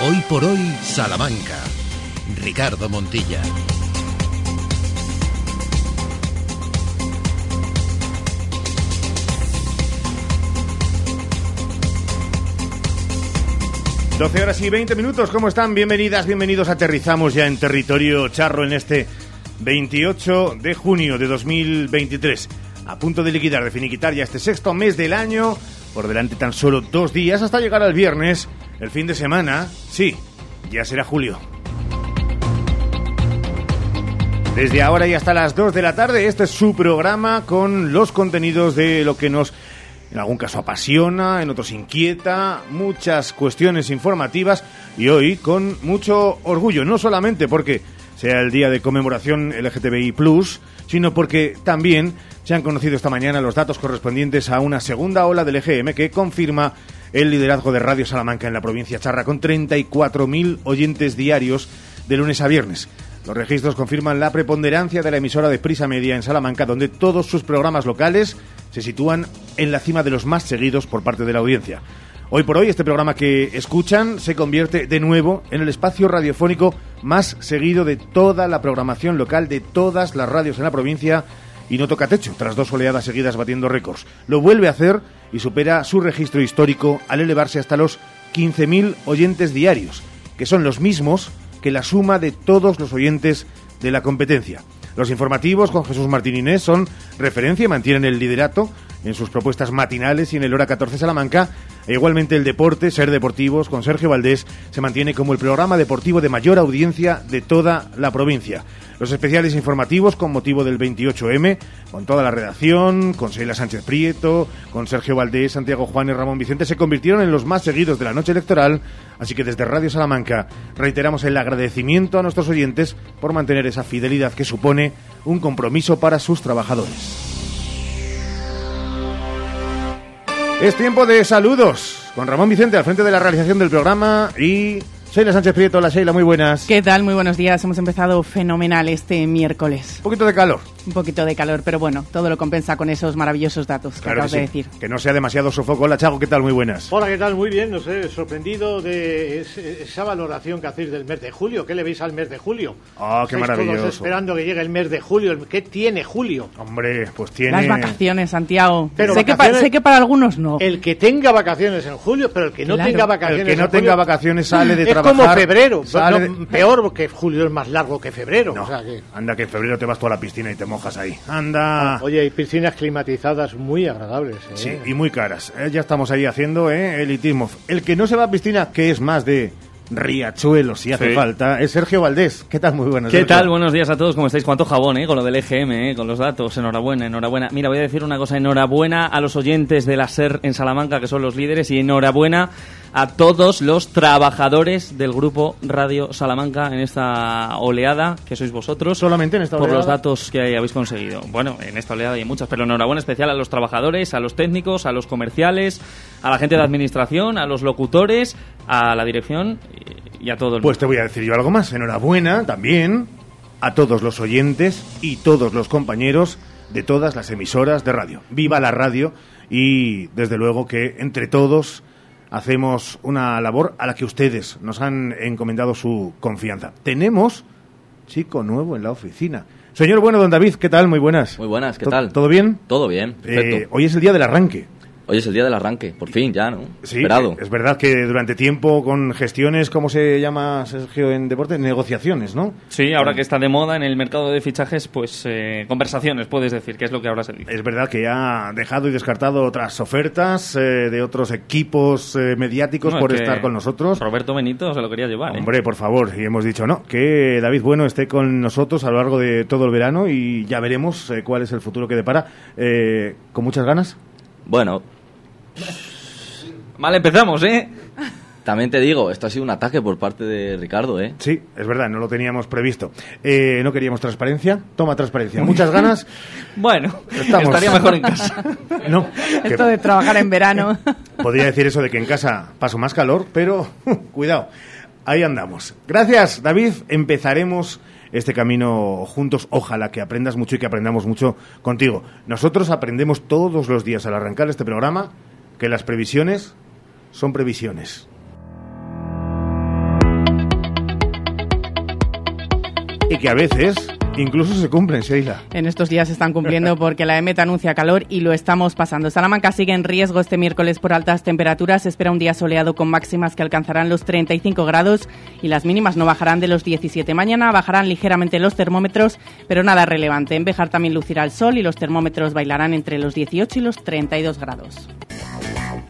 Hoy por hoy, Salamanca. Ricardo Montilla. Doce horas y 20 minutos, ¿cómo están? Bienvenidas, bienvenidos. Aterrizamos ya en territorio charro en este 28 de junio de 2023. A punto de liquidar, de finiquitar ya este sexto mes del año. Por delante tan solo dos días hasta llegar al viernes. El fin de semana, sí, ya será julio. Desde ahora y hasta las 2 de la tarde, este es su programa con los contenidos de lo que nos en algún caso apasiona, en otros inquieta, muchas cuestiones informativas y hoy con mucho orgullo, no solamente porque sea el día de conmemoración LGTBI, sino porque también se han conocido esta mañana los datos correspondientes a una segunda ola del EGM que confirma el liderazgo de Radio Salamanca en la provincia charra con 34.000 oyentes diarios de lunes a viernes. Los registros confirman la preponderancia de la emisora de Prisa Media en Salamanca, donde todos sus programas locales se sitúan en la cima de los más seguidos por parte de la audiencia. Hoy por hoy, este programa que escuchan se convierte de nuevo en el espacio radiofónico más seguido de toda la programación local de todas las radios en la provincia y no toca techo, tras dos oleadas seguidas batiendo récords. Lo vuelve a hacer y supera su registro histórico al elevarse hasta los 15.000 oyentes diarios, que son los mismos que la suma de todos los oyentes de la competencia. Los informativos con Jesús Martín Inés son referencia y mantienen el liderato en sus propuestas matinales y en el hora 14 Salamanca. E igualmente el deporte, Ser Deportivos, con Sergio Valdés, se mantiene como el programa deportivo de mayor audiencia de toda la provincia. Los especiales informativos con motivo del 28M, con toda la redacción, con Sheila Sánchez Prieto, con Sergio Valdés, Santiago Juan y Ramón Vicente, se convirtieron en los más seguidos de la noche electoral, así que desde Radio Salamanca reiteramos el agradecimiento a nuestros oyentes por mantener esa fidelidad que supone un compromiso para sus trabajadores. Es tiempo de saludos con Ramón Vicente al frente de la realización del programa y Sheila Sánchez Prieto. Hola Sheila, muy buenas. ¿Qué tal? Muy buenos días. Hemos empezado fenomenal este miércoles. Un poquito de calor. Un poquito de calor, pero bueno, todo lo compensa con esos maravillosos datos que Claro acabas que de sí. decir. Que no sea demasiado sofoco. Hola Chago, ¿qué tal? Muy buenas. Hola, ¿qué tal? Muy bien, no sé, sorprendido de es- esa valoración que hacéis del mes de julio. ¿Qué le veis al mes de julio? Ah, qué Estáis todos maravilloso. esperando que llegue el mes de julio. ¿Qué tiene julio? Hombre, pues tiene... Las vacaciones, Santiago. Pero sé, Que vacaciones- pa- sé que para algunos no. El que tenga vacaciones en julio, pero el que no Claro. tenga vacaciones El que no en julio, tenga vacaciones sale de es trabajar. como febrero. sale no, de- Peor porque julio es más largo que febrero. No, o sea que- anda que en febrero te vas tú a la piscina y te mojas ahí. Anda. Oye, hay piscinas climatizadas muy agradables. ¿eh? Sí, y muy caras. Eh, ya estamos ahí haciendo eh, elitismo. El que no se va a piscina, que es más de riachuelo si hace Sí. falta, es Sergio Valdés. ¿Qué tal? Muy buenas. ¿Qué Sergio. tal? Buenos días a todos. ¿Cómo estáis? ¿Cuánto jabón, eh? Con lo del EGM, eh? Con los datos. Enhorabuena, enhorabuena. Mira, voy a decir una cosa. Enhorabuena a los oyentes de la SER en Salamanca, que son los líderes, y enhorabuena a todos los trabajadores del grupo Radio Salamanca en esta oleada, que sois vosotros. Solamente en esta Por los datos que habéis conseguido. Bueno, en esta oleada hay muchas, pero enhorabuena especial a los trabajadores, a los técnicos, a los comerciales, a la gente de administración, a los locutores, a la dirección y- a todo el Pues te voy a decir yo algo más. Enhorabuena también a todos los oyentes y todos los compañeros de todas las emisoras de radio. Viva la radio y desde luego que entre todos hacemos una labor a la que ustedes nos han encomendado su confianza. Tenemos chico nuevo en la oficina. Señor bueno, don David, ¿qué tal? Muy buenas. Muy buenas, ¿qué ¿To- tal? ¿Todo bien? Todo bien, perfecto. Eh, hoy es el día del arranque. Hoy es el día del arranque, por fin, ya, ¿no? Sí, Esperado. es verdad que durante tiempo con gestiones, ¿cómo se llama, Sergio, en deporte? Negociaciones, ¿no? Sí, ahora que está de moda en el mercado de fichajes, pues eh, conversaciones, puedes decir, que es lo que ahora se dice. Es verdad que ha dejado y descartado otras ofertas eh, de otros equipos eh, mediáticos No, por que estar con nosotros. Roberto Benito se lo quería llevar. ¿eh? Hombre, por favor, y hemos dicho no, que David Bueno esté con nosotros a lo largo de todo el verano y ya veremos eh, cuál es el futuro que depara. Eh, ¿Con muchas ganas? Bueno, Vale, empezamos, ¿eh? también te digo, esto ha sido un ataque por parte de Ricardo, ¿eh? Sí, es verdad, no lo teníamos previsto. Eh, no queríamos transparencia. Toma transparencia. Muchas ganas. Bueno, Estamos. estaría mejor en casa. No. que- Esto de trabajar en verano. Podría decir eso de que en casa paso más calor, pero cuidado, ahí andamos. Gracias, David. Empezaremos este camino juntos. Ojalá que aprendas mucho y que aprendamos mucho contigo. Nosotros aprendemos todos los días al arrancar este programa que las previsiones son previsiones. Y que a veces Incluso se cumplen, Sheila. En estos días se están cumpliendo porque la EMET anuncia calor y lo estamos pasando. Salamanca sigue en riesgo este miércoles por altas temperaturas. Espera un día soleado con máximas que alcanzarán los 35 grados y las mínimas no bajarán de los 17. Mañana bajarán ligeramente los termómetros, pero nada relevante. En Bejar también lucirá el sol y los termómetros bailarán entre los 18 y los 32 grados.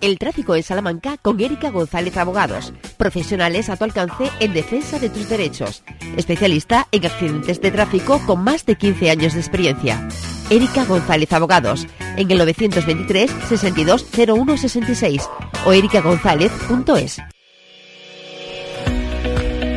El tráfico en Salamanca con Erika González Abogados. Profesionales a tu alcance en defensa de tus derechos. Especialista en accidentes de tráfico con más de 15 años de experiencia. Erika González Abogados. En el 923 62 01 66 o erikagonzález.es.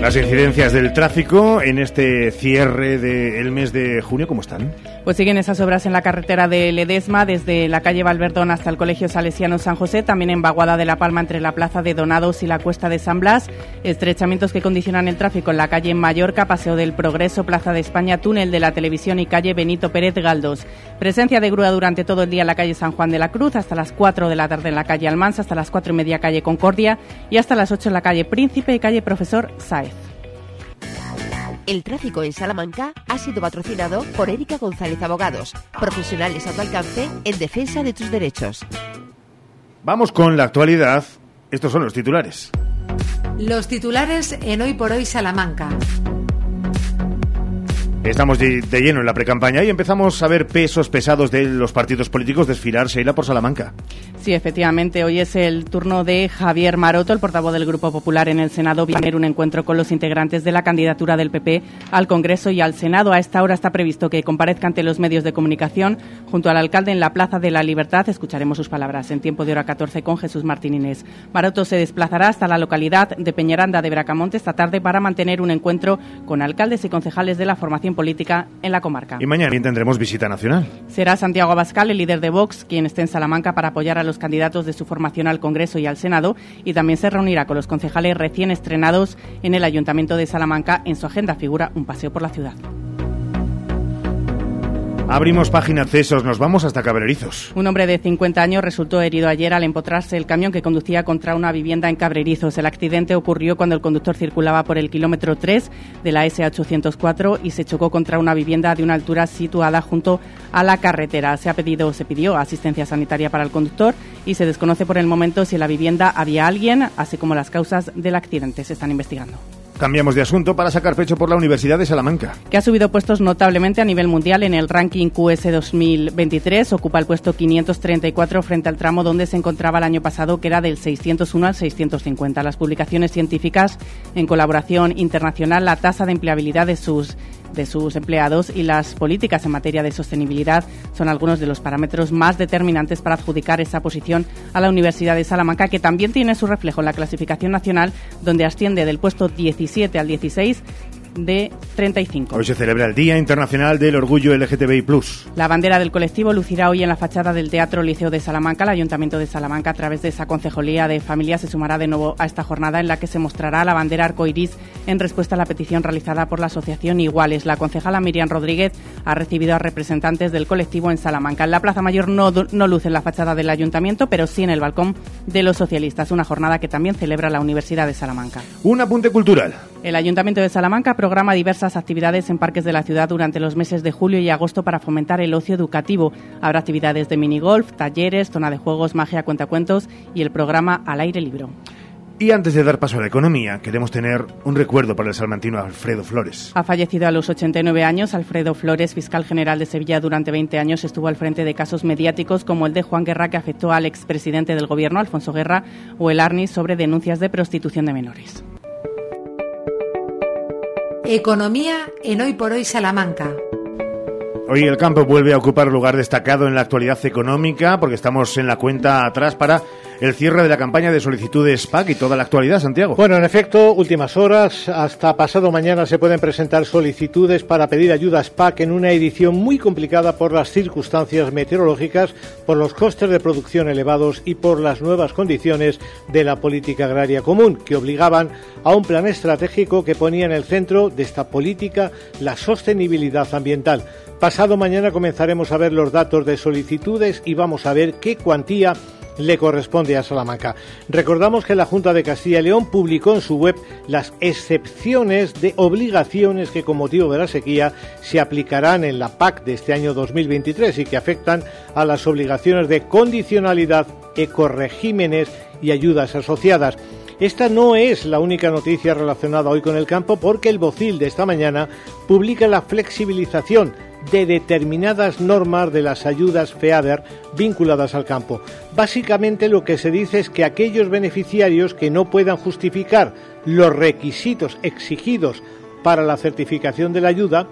Las incidencias del tráfico en este cierre del mes de junio, ¿cómo están? Pues siguen esas obras en la carretera de Ledesma, desde la calle Valverdón hasta el Colegio Salesiano San José, también en Baguada de la Palma entre la Plaza de Donados y la Cuesta de San Blas, estrechamientos que condicionan el tráfico en la calle Mallorca, Paseo del Progreso, Plaza de España, Túnel de la Televisión y calle Benito Pérez Galdós. Presencia de grúa durante todo el día en la calle San Juan de la Cruz, hasta las 4 de la tarde en la calle Almansa, hasta las 4 y media calle Concordia y hasta las 8 en la calle Príncipe y calle Profesor Saez. El tráfico en Salamanca ha sido patrocinado por Erika González Abogados, profesionales a tu alcance en defensa de tus derechos. Vamos con la actualidad. Estos son los titulares. Los titulares en Hoy por Hoy Salamanca. Estamos de, lleno en la precampaña y empezamos a ver pesos pesados de los partidos políticos desfilar Sheila por Salamanca. Sí, efectivamente. Hoy es el turno de Javier Maroto, el portavoz del Grupo Popular en el Senado. Va a tener un encuentro con los integrantes de la candidatura del PP al Congreso y al Senado. A esta hora está previsto que comparezca ante los medios de comunicación junto al alcalde en la Plaza de la Libertad. Escucharemos sus palabras en tiempo de hora 14 con Jesús Martín Inés. Maroto se desplazará hasta la localidad de Peñaranda de Bracamonte esta tarde para mantener un encuentro con alcaldes y concejales de la formación política en la comarca. Y mañana tendremos visita nacional. Será Santiago Abascal, el líder de Vox, quien esté en Salamanca para apoyar a los candidatos de su formación al Congreso y al Senado y también se reunirá con los concejales recién estrenados en el Ayuntamiento de Salamanca. En su agenda figura un paseo por la ciudad. Abrimos página accesos, nos vamos hasta Cabrerizos. Un hombre de 50 años resultó herido ayer al empotrarse el camión que conducía contra una vivienda en Cabrerizos. El accidente ocurrió cuando el conductor circulaba por el kilómetro 3 de la S804 y se chocó contra una vivienda de una altura situada junto a la carretera. Se ha pedido, se pidió asistencia sanitaria para el conductor y se desconoce por el momento si en la vivienda había alguien, así como las causas del accidente. Se están investigando. Cambiamos de asunto para sacar pecho por la Universidad de Salamanca. que ha subido puestos notablemente a nivel mundial en el ranking QS 2023. Ocupa el puesto 534 frente al tramo donde se encontraba el año pasado, que era del 601 al 650. Las publicaciones científicas, en colaboración internacional, la tasa de empleabilidad de sus de sus empleados y las políticas en materia de sostenibilidad son algunos de los parámetros más determinantes para adjudicar esa posición a la Universidad de Salamanca, que también tiene su reflejo en la clasificación nacional, donde asciende del puesto 17 al 16 de 35. Hoy se celebra el Día Internacional del Orgullo LGTBI+. La bandera del colectivo lucirá hoy en la fachada del Teatro Liceo de Salamanca. El Ayuntamiento de Salamanca, a través de esa concejalía de familia, se sumará de nuevo a esta jornada en la que se mostrará la bandera arcoiris en respuesta a la petición realizada por la Asociación Iguales. La concejala Miriam Rodríguez ha recibido a representantes del colectivo en Salamanca. En la Plaza Mayor no, no luce en la fachada del Ayuntamiento, pero sí en el balcón de los socialistas. Una jornada que también celebra la Universidad de Salamanca. Un apunte cultural. El Ayuntamiento de Salamanca programa diversas actividades en parques de la ciudad durante los meses de julio y agosto para fomentar el ocio educativo. Habrá actividades de minigolf, talleres, zona de juegos, magia, cuentacuentos y el programa Al aire libre. Y antes de dar paso a la economía, queremos tener un recuerdo para el salmantino Alfredo Flores. Ha fallecido a los 89 años. Alfredo Flores, fiscal general de Sevilla durante 20 años, estuvo al frente de casos mediáticos como el de Juan Guerra, que afectó al expresidente del gobierno, Alfonso Guerra, o el Arnis sobre denuncias de prostitución de menores. Economía en Hoy por Hoy Salamanca. Hoy el campo vuelve a ocupar lugar destacado en la actualidad económica porque estamos en la cuenta atrás para el cierre de la campaña de solicitudes PAC y toda la actualidad, Santiago. Bueno, en efecto, últimas horas, hasta pasado mañana se pueden presentar solicitudes para pedir ayudas PAC en una edición muy complicada por las circunstancias meteorológicas, por los costes de producción elevados y por las nuevas condiciones de la política agraria común, que obligaban a un plan estratégico que ponía en el centro de esta política la sostenibilidad ambiental. Pasado mañana comenzaremos a ver los datos de solicitudes y vamos a ver qué cuantía le corresponde a Salamanca. Recordamos que la Junta de Castilla y León publicó en su web las excepciones de obligaciones que con motivo de la sequía se aplicarán en la PAC de este año 2023 y que afectan a las obligaciones de condicionalidad, ecoregímenes y ayudas asociadas. Esta no es la única noticia relacionada hoy con el campo porque el Bocil de esta mañana publica la flexibilización de determinadas normas de las ayudas FEADER vinculadas al campo. Básicamente lo que se dice es que aquellos beneficiarios que no puedan justificar los requisitos exigidos para la certificación de la ayuda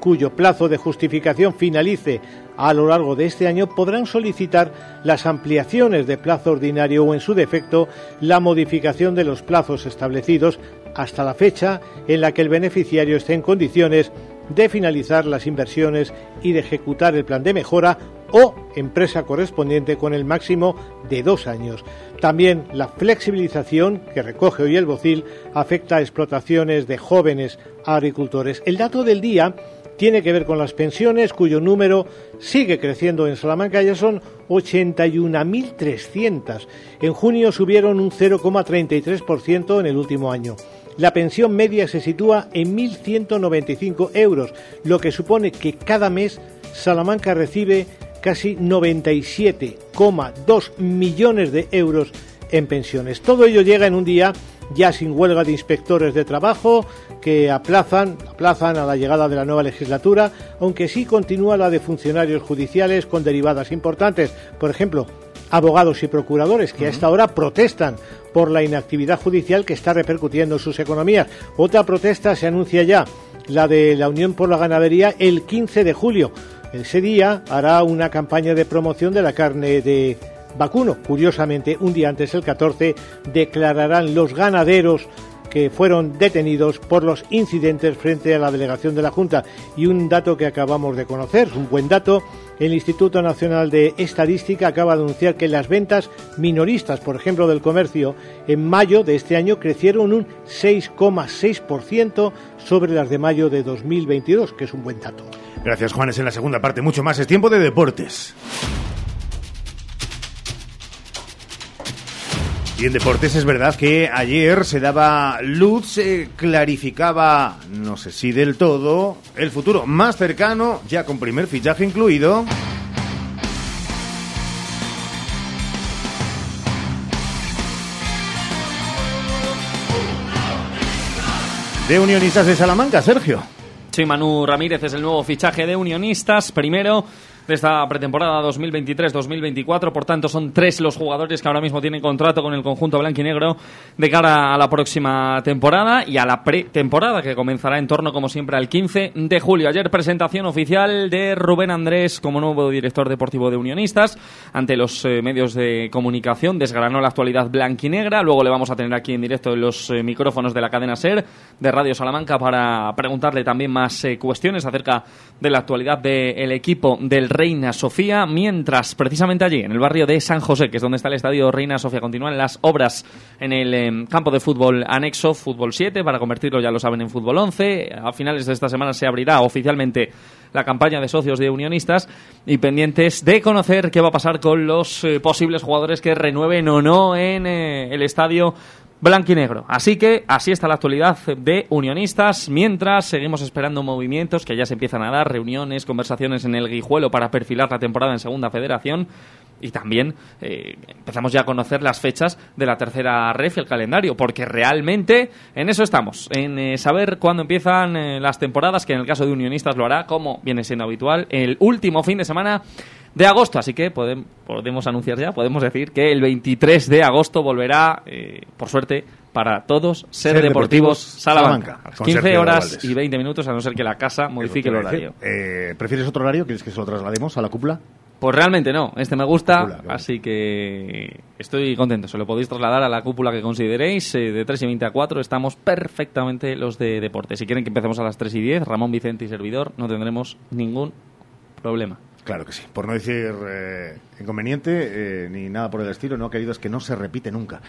cuyo plazo de justificación finalice a lo largo de este año podrán solicitar las ampliaciones de plazo ordinario o, en su defecto, la modificación de los plazos establecidos hasta la fecha en la que el beneficiario esté en condiciones de finalizar las inversiones y de ejecutar el plan de mejora o empresa correspondiente con el máximo de dos años. También la flexibilización que recoge hoy el Bocil afecta a explotaciones de jóvenes agricultores. El dato del día tiene que ver con las pensiones, cuyo número sigue creciendo en Salamanca, ya son 81.300. En junio subieron un 0,33% en el último año. La pensión media se sitúa en 1.195 euros, lo que supone que cada mes Salamanca recibe casi 97,2 millones de euros en pensiones. Todo ello llega en un día ya sin huelga de inspectores de trabajo que aplazan, aplazan a la llegada de la nueva legislatura, aunque sí continúa la de funcionarios judiciales con derivadas importantes. Por ejemplo, abogados y procuradores que a esta hora protestan por la inactividad judicial que está repercutiendo en sus economías. Otra protesta se anuncia ya, la de la Unión por la Ganadería, el 15 de julio. Ese día hará una campaña de promoción de la carne de vacuno. Curiosamente, un día antes, el 14, declararán los ganaderos que fueron detenidos por los incidentes frente a la delegación de la Junta. Y un dato que acabamos de conocer, un buen dato, el Instituto Nacional de Estadística acaba de anunciar que las ventas minoristas, por ejemplo, del comercio, en mayo de este año crecieron un 6,6% sobre las de mayo de 2022, que es un buen dato. Gracias, Juanes. En la segunda parte, mucho más. Es tiempo de deportes. Y en deportes es verdad que ayer se daba luz, se clarificaba, no sé si del todo, el futuro más cercano, ya con primer fichaje incluido. De Unionistas de Salamanca, Sergio. Sí, Manu Ramírez es el nuevo fichaje de Unionistas. Primero, de esta pretemporada 2023-2024. Por tanto, son tres los jugadores que ahora mismo tienen contrato con el conjunto blanquinegro de cara a la próxima temporada y a la pretemporada que comenzará en torno, como siempre, al 15 de julio. Ayer presentación oficial de Rubén Andrés como nuevo director deportivo de Unionistas ante los eh, medios de comunicación. Desgranó la actualidad blanquinegra. Luego le vamos a tener aquí en directo en los eh, micrófonos de la cadena SER de Radio Salamanca para preguntarle también más eh, cuestiones acerca de la actualidad del equipo del Reina Sofía, mientras precisamente allí, en el barrio de San José, que es donde está el estadio Reina Sofía, continúan las obras en el em, campo de fútbol anexo, fútbol 7, para convertirlo, ya lo saben, en fútbol 11. A finales de esta semana se abrirá oficialmente la campaña de socios de unionistas y pendientes de conocer qué va a pasar con los eh, posibles jugadores que renueven o no en eh, el estadio blanquinegro. Así que así está la actualidad de unionistas, mientras seguimos esperando movimientos que ya se empiezan a dar, reuniones, conversaciones en el Guijuelo para perfilar la temporada en Segunda Federación. Y también eh, empezamos ya a conocer las fechas de la tercera ref, el calendario, porque realmente en eso estamos, en eh, saber cuándo empiezan eh, las temporadas, que en el caso de Unionistas lo hará, como viene siendo habitual, el último fin de semana de agosto. Así que podemos, podemos anunciar ya, podemos decir que el 23 de agosto volverá, eh, por suerte, para todos, Ser, Ser Deportivos, Deportivos Salamanca. Salamanca, con 15 Sergio horas y 20 minutos, a no ser que la casa modifique el horario. Eh, ¿Prefieres otro horario? ¿Quieres que se lo traslademos a la cúpula? Pues realmente no, este me gusta, Cúpula, claro. así que estoy contento. Se lo podéis trasladar a la cúpula que consideréis. eh, de 3 y 20 a 4 estamos perfectamente los de deporte. Si quieren que empecemos a las 3 y 10, Ramón Vicente y servidor, no tendremos ningún problema. Claro que sí. Por no decir eh, inconveniente eh, ni nada por el estilo, no, querido, es que no se repite nunca.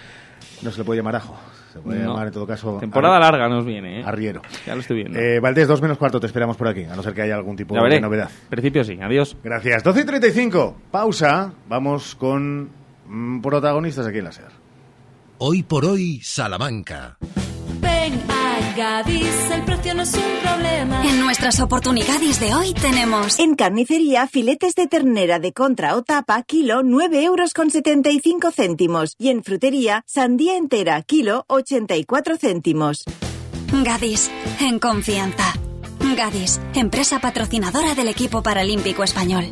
No se le puede llamar ajo. Se puede No. llamar, en todo caso, Temporada larga nos viene, ¿eh? arriero. Ya lo estoy viendo. Eh, Valdés, dos menos cuarto, te esperamos por aquí, a no ser que haya algún tipo de novedad. En principio sí. Adiós. Gracias. 12 y 35. Pausa. Vamos con mm, protagonistas aquí en la SER. Hoy por hoy, Salamanca. Ven Gadis, el precio no es un problema. En nuestras oportunidades de hoy tenemos En carnicería, filetes de ternera de contra o tapa, kilo, 9 euros con 75 céntimos. Y en frutería, sandía entera, kilo, 84 céntimos. Gadis, en confianza. Gadis, empresa patrocinadora del equipo paralímpico español.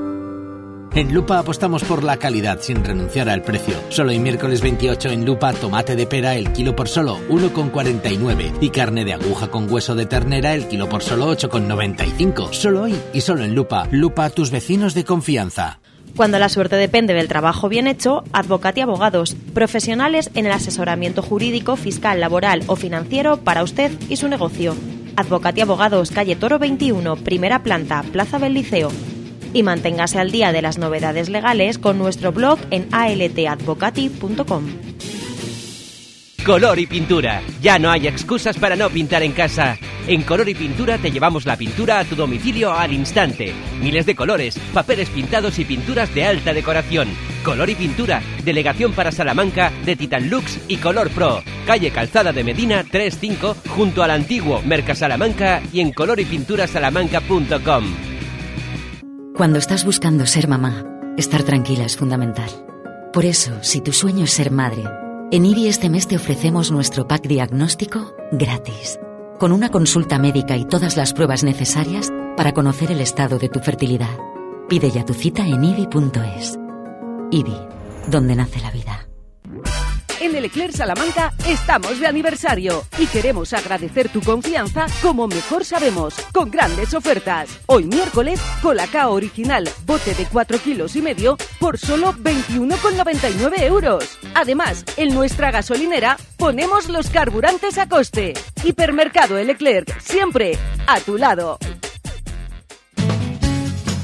En Lupa apostamos por la calidad sin renunciar al precio. Solo hoy miércoles 28 en Lupa, tomate de pera el kilo por solo 1,49 y carne de aguja con hueso de ternera el kilo por solo 8,95. Solo hoy y solo en Lupa. Lupa, tus vecinos de confianza. Cuando la suerte depende del trabajo bien hecho, Advocati Abogados, profesionales en el asesoramiento jurídico, fiscal, laboral o financiero para usted y su negocio. Advocati Abogados, calle Toro 21, primera planta, Plaza del Liceo. Y manténgase al día de las novedades legales con nuestro blog en altadvocati.com. Color y pintura. Ya no hay excusas para no pintar en casa. En Color y Pintura te llevamos la pintura a tu domicilio al instante. Miles de colores, papeles pintados y pinturas de alta decoración. Color y Pintura, delegación para Salamanca de Titan Lux y Color Pro. Calle Calzada de Medina 35 junto al antiguo Merca Salamanca y en colorypinturasalamanca.com. Cuando estás buscando ser mamá, estar tranquila es fundamental. Por eso, si tu sueño es ser madre, en IBI este mes te ofrecemos nuestro pack diagnóstico gratis, con una consulta médica y todas las pruebas necesarias para conocer el estado de tu fertilidad. Pide ya tu cita en IBI.es. IBI, donde nace la vida. En el Eclair Salamanca estamos de aniversario y queremos agradecer tu confianza como mejor sabemos, con grandes ofertas. Hoy miércoles, Colacao original, bote de 4 kilos y medio por solo 21,99 euros. Además, en nuestra gasolinera ponemos los carburantes a coste. Hipermercado El Eclerc, siempre a tu lado.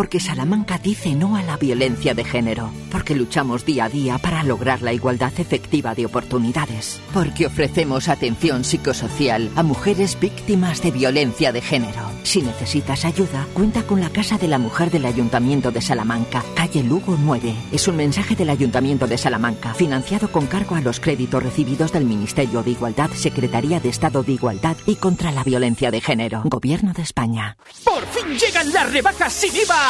porque Salamanca dice no a la violencia de género, porque luchamos día a día para lograr la igualdad efectiva de oportunidades, porque ofrecemos atención psicosocial a mujeres víctimas de violencia de género. Si necesitas ayuda, cuenta con la Casa de la Mujer del Ayuntamiento de Salamanca, calle Lugo 9. Es un mensaje del Ayuntamiento de Salamanca, financiado con cargo a los créditos recibidos del Ministerio de Igualdad, Secretaría de Estado de Igualdad y contra la Violencia de Género, Gobierno de España. Por fin llegan las rebajas sin IVA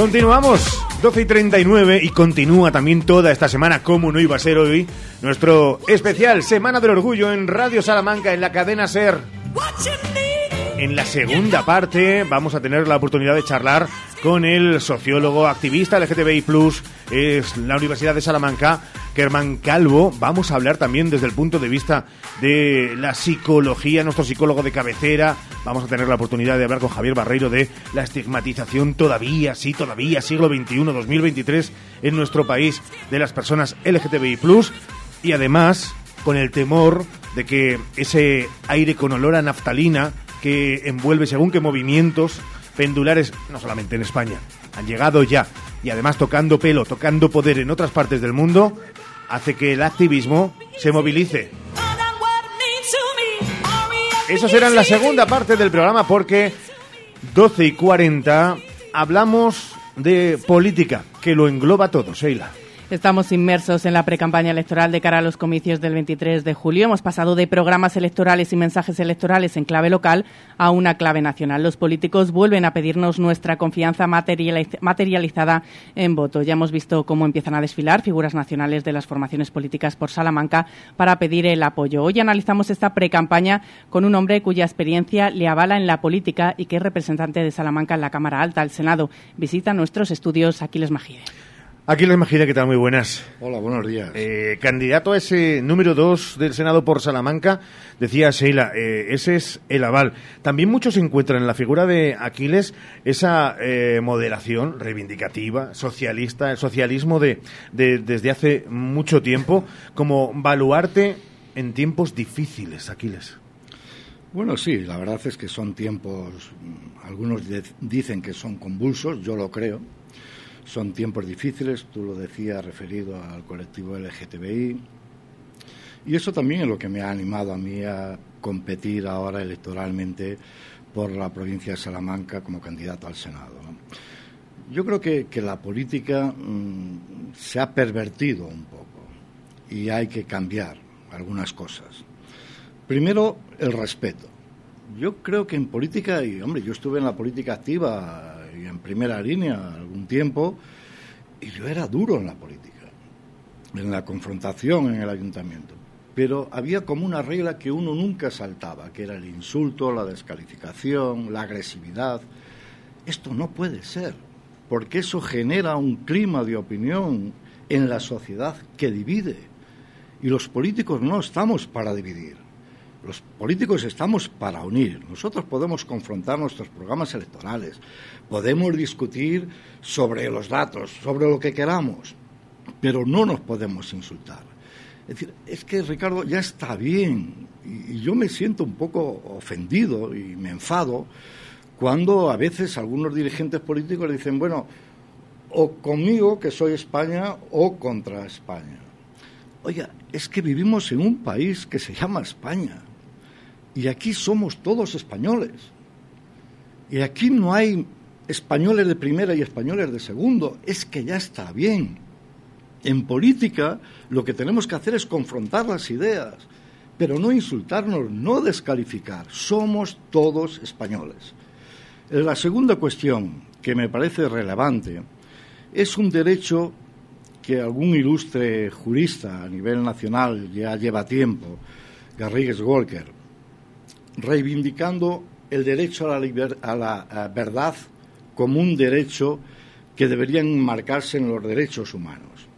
Continuamos, 12 y 39, y continúa también toda esta semana, como no iba a ser hoy, nuestro especial Semana del Orgullo en Radio Salamanca, en la cadena Ser. En la segunda parte vamos a tener la oportunidad de charlar con el sociólogo activista LGTBI+, es la Universidad de Salamanca, Germán Calvo. Vamos a hablar también desde el punto de vista de la psicología, nuestro psicólogo de cabecera. Vamos a tener la oportunidad de hablar con Javier Barreiro de la estigmatización todavía, sí, todavía, siglo XXI, 2023, en nuestro país de las personas LGTBI+. Y además, con el temor de que ese aire con olor a naftalina que envuelve según qué movimientos pendulares, no solamente en España, han llegado ya y además tocando pelo, tocando poder en otras partes del mundo, hace que el activismo se movilice. Eso será en la segunda parte del programa porque 12 y 40 hablamos de política, que lo engloba todo, Sheila. Estamos inmersos en la precampaña electoral de cara a los comicios del 23 de julio. Hemos pasado de programas electorales y mensajes electorales en clave local a una clave nacional. Los políticos vuelven a pedirnos nuestra confianza materializada en voto. Ya hemos visto cómo empiezan a desfilar figuras nacionales de las formaciones políticas por Salamanca para pedir el apoyo. Hoy analizamos esta precampaña con un hombre cuya experiencia le avala en la política y que es representante de Salamanca en la Cámara Alta, el Senado. Visita nuestros estudios Aquiles Magide. Aquí les imagina que tal muy buenas. Hola, buenos días. Eh, candidato a ese número dos del Senado por Salamanca, decía Sheila, eh, ese es el aval. También muchos encuentran en la figura de Aquiles esa eh, moderación reivindicativa, socialista, el socialismo de, de, desde hace mucho tiempo, como baluarte en tiempos difíciles, Aquiles. Bueno, sí, la verdad es que son tiempos, mm, algunos dicen que son convulsos, yo lo creo son tiempos difíciles, tú lo decías referido al colectivo LGTBI. Y eso también es lo que me ha animado a mí a competir ahora electoralmente por la provincia de Salamanca como candidato al Senado. Yo creo que, la política mm, se ha pervertido un poco y hay que cambiar algunas cosas. Primero, el respeto. Yo creo que en política, y hombre, yo estuve en la política activa y en primera línea algún tiempo, y yo era duro en la política, en la confrontación en el ayuntamiento. Pero había como una regla que uno nunca saltaba, que era el insulto, la descalificación, la agresividad. Esto no puede ser, porque eso genera un clima de opinión en la sociedad que divide. Y los políticos no estamos para dividir. Los políticos estamos para unir. Nosotros podemos confrontar nuestros programas electorales, podemos discutir sobre los datos, sobre lo que queramos, pero no nos podemos insultar. Es decir, es que Ricardo ya está bien y, yo me siento un poco ofendido y me enfado cuando a veces algunos dirigentes políticos dicen, bueno, o conmigo, que soy España, o contra España. Oiga, es que vivimos en un país que se llama España y aquí somos todos españoles. Y aquí no hay españoles de primera y españoles de segundo. Es que ya está bien. En política lo que tenemos que hacer es confrontar las ideas, pero no insultarnos, no descalificar. Somos todos españoles. La segunda cuestión que me parece relevante es un derecho que algún ilustre jurista a nivel nacional ya lleva tiempo, Garrigues Walker, reivindicando el derecho a la, a la verdad como un derecho que deberían marcarse en los derechos humanos.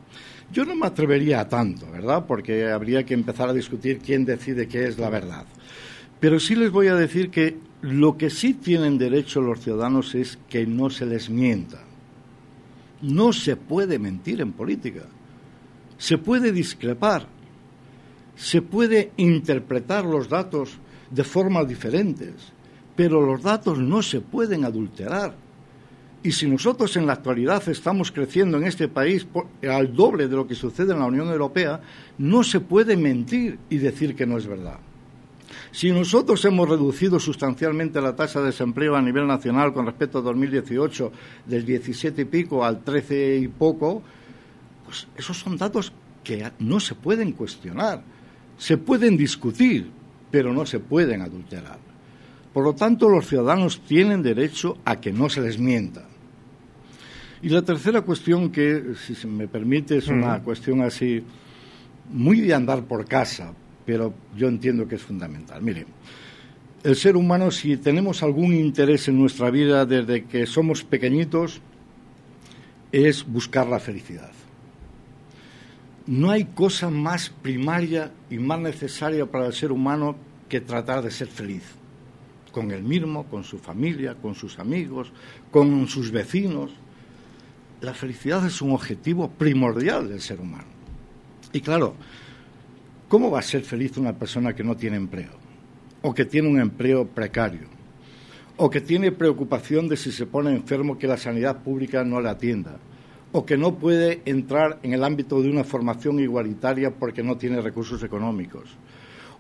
Yo no me atrevería a tanto, ¿verdad? Porque habría que empezar a discutir quién decide qué es la verdad. Pero sí les voy a decir que lo que sí tienen derecho los ciudadanos es que no se les mienta. No se puede mentir en política. Se puede discrepar. Se puede interpretar los datos de formas diferentes, pero los datos no se pueden adulterar. Y si nosotros en la actualidad estamos creciendo en este país al doble de lo que sucede en la Unión Europea, no se puede mentir y decir que no es verdad. Si nosotros hemos reducido sustancialmente la tasa de desempleo a nivel nacional con respecto a 2018 del 17 y pico al 13 y poco, pues esos son datos que no se pueden cuestionar, se pueden discutir, pero no se pueden adulterar. Por lo tanto, los ciudadanos tienen derecho a que no se les mienta. Y la tercera cuestión, que si se me permite, es una cuestión así muy de andar por casa, pero yo entiendo que es fundamental. Mire, el ser humano, si tenemos algún interés en nuestra vida desde que somos pequeñitos, es buscar la felicidad. No hay cosa más primaria y más necesaria para el ser humano que tratar de ser feliz, con él mismo, con su familia, con sus amigos, con sus vecinos. La felicidad es un objetivo primordial del ser humano. Y claro, ¿Cómo va a ser feliz una persona que no tiene empleo? O que tiene un empleo precario? O que tiene preocupación de si se pone enfermo que la sanidad pública no le atienda? O que no puede entrar en el ámbito de una formación igualitaria porque no tiene recursos económicos?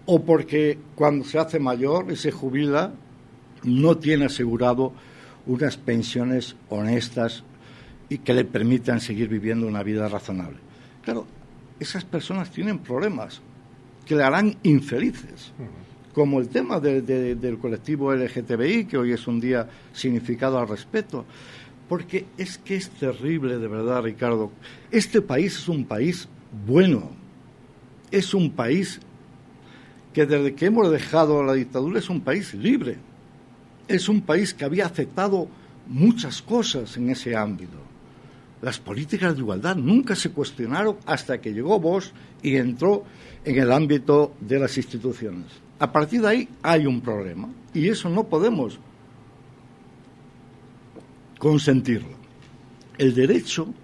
O porque cuando se hace mayor y se jubila no tiene asegurado unas pensiones honestas y que le permitan seguir viviendo una vida razonable. Claro, esas personas tienen problemas que le harán infelices, como el tema del colectivo LGTBI, que hoy es un día significado al respeto, porque es que es terrible, de verdad, Ricardo. Este país es un país bueno, es un país que desde que hemos dejado la dictadura es un país libre, es un país que había aceptado muchas cosas en ese ámbito. Las políticas de igualdad nunca se cuestionaron hasta que llegó Bosch y entró en el ámbito de las instituciones. A partir de ahí hay un problema y eso no podemos consentirlo. El derecho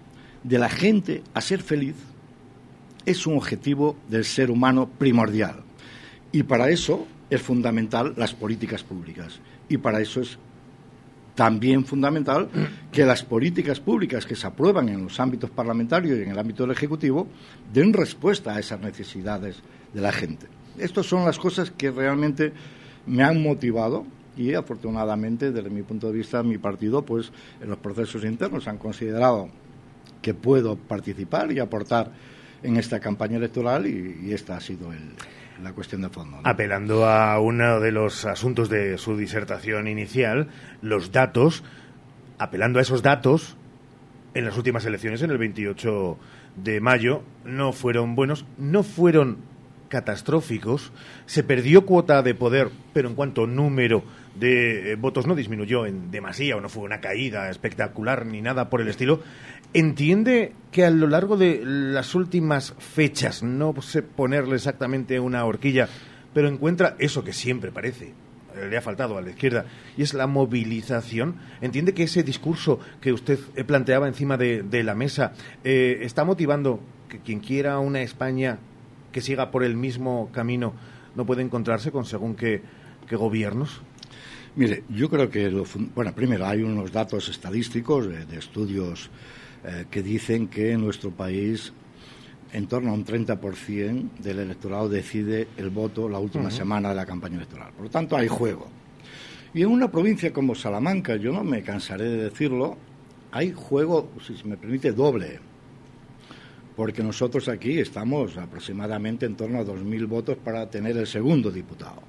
de la gente a ser feliz es un objetivo del ser humano primordial y para eso es fundamental las políticas públicas y para eso es también fundamental que las políticas públicas que se aprueban en los ámbitos parlamentarios y en el ámbito del Ejecutivo den respuesta a esas necesidades de la gente. Estas son las cosas que realmente me han motivado y afortunadamente desde mi punto de vista mi partido pues en los procesos internos han considerado que puedo participar y aportar en esta campaña electoral y, esta ha sido el, la cuestión de fondo. Apelando a uno de los asuntos de su disertación inicial, los datos, apelando a esos datos, en las últimas elecciones, en el 28 de mayo, no fueron buenos, no fueron catastróficos, se perdió cuota de poder, pero en cuanto número de eh, votos no disminuyó en demasía o no fue una caída espectacular ni nada por el estilo, entiende que a lo largo de las últimas fechas, no sé ponerle exactamente una horquilla, pero encuentra eso que siempre parece eh, le ha faltado a la izquierda, y es la movilización. ¿Entiende que ese discurso que usted eh, planteaba encima de, la mesa está motivando que quien quiera una España que siga por el mismo camino no puede encontrarse con según qué, gobiernos? Mire, yo creo que, bueno, primero hay unos datos estadísticos de, estudios eh, que dicen que en nuestro país en torno a un 30% del electorado decide el voto la última semana de la campaña electoral. Por lo tanto, hay juego. Y en una provincia como Salamanca, yo no me cansaré de decirlo, hay juego, si se me permite, doble porque nosotros aquí estamos aproximadamente en torno a 2.000 votos para tener el segundo diputado.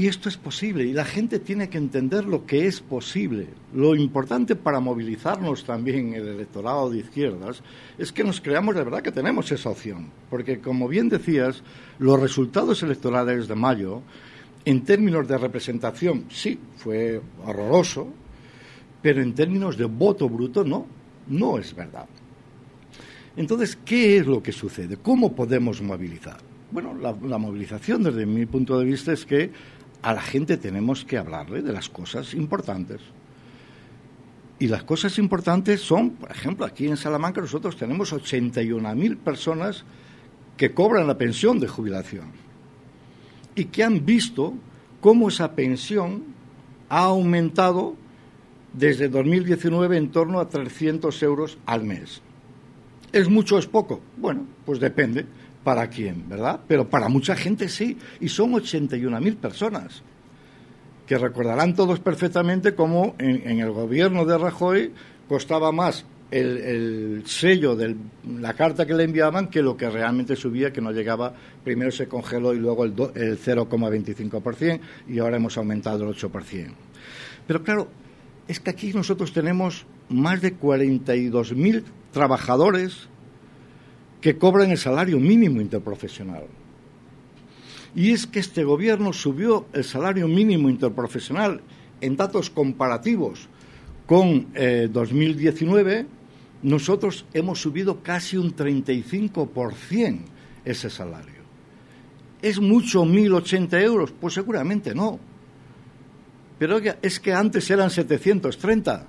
Y esto es posible y la gente tiene que entender lo que es posible. Lo importante para movilizarnos también el electorado de izquierdas es que nos creamos de verdad que tenemos esa opción. Porque, como bien decías, los resultados electorales de mayo, en términos de representación, sí, fue horroroso, pero en términos de voto bruto, no, no es verdad. Entonces, ¿qué es lo que sucede? ¿Cómo podemos movilizar? Bueno, la, movilización desde mi punto de vista es que a la gente tenemos que hablarle de las cosas importantes. Y las cosas importantes son, por ejemplo, aquí en Salamanca nosotros tenemos 81.000 personas que cobran la pensión de jubilación y que han visto cómo esa pensión ha aumentado desde 2019 en torno a 300 euros al mes. ¿Es mucho o es poco? Bueno, pues depende para quién, ¿verdad? Pero para mucha gente sí, y son 81.000 personas, que recordarán todos perfectamente cómo en, el gobierno de Rajoy costaba más el, sello de la carta que le enviaban que lo que realmente subía, que no llegaba, primero se congeló y luego el, el 0,25% y ahora hemos aumentado el 8%. Pero claro, es que aquí nosotros tenemos más de 42.000 trabajadores que cobran el salario mínimo interprofesional. Y es que este gobierno subió el salario mínimo interprofesional en datos comparativos con 2019, eh, nosotros hemos subido casi un 35% ese salario. ¿Es mucho 1.080 euros? Pues seguramente no. Pero es que antes eran 730.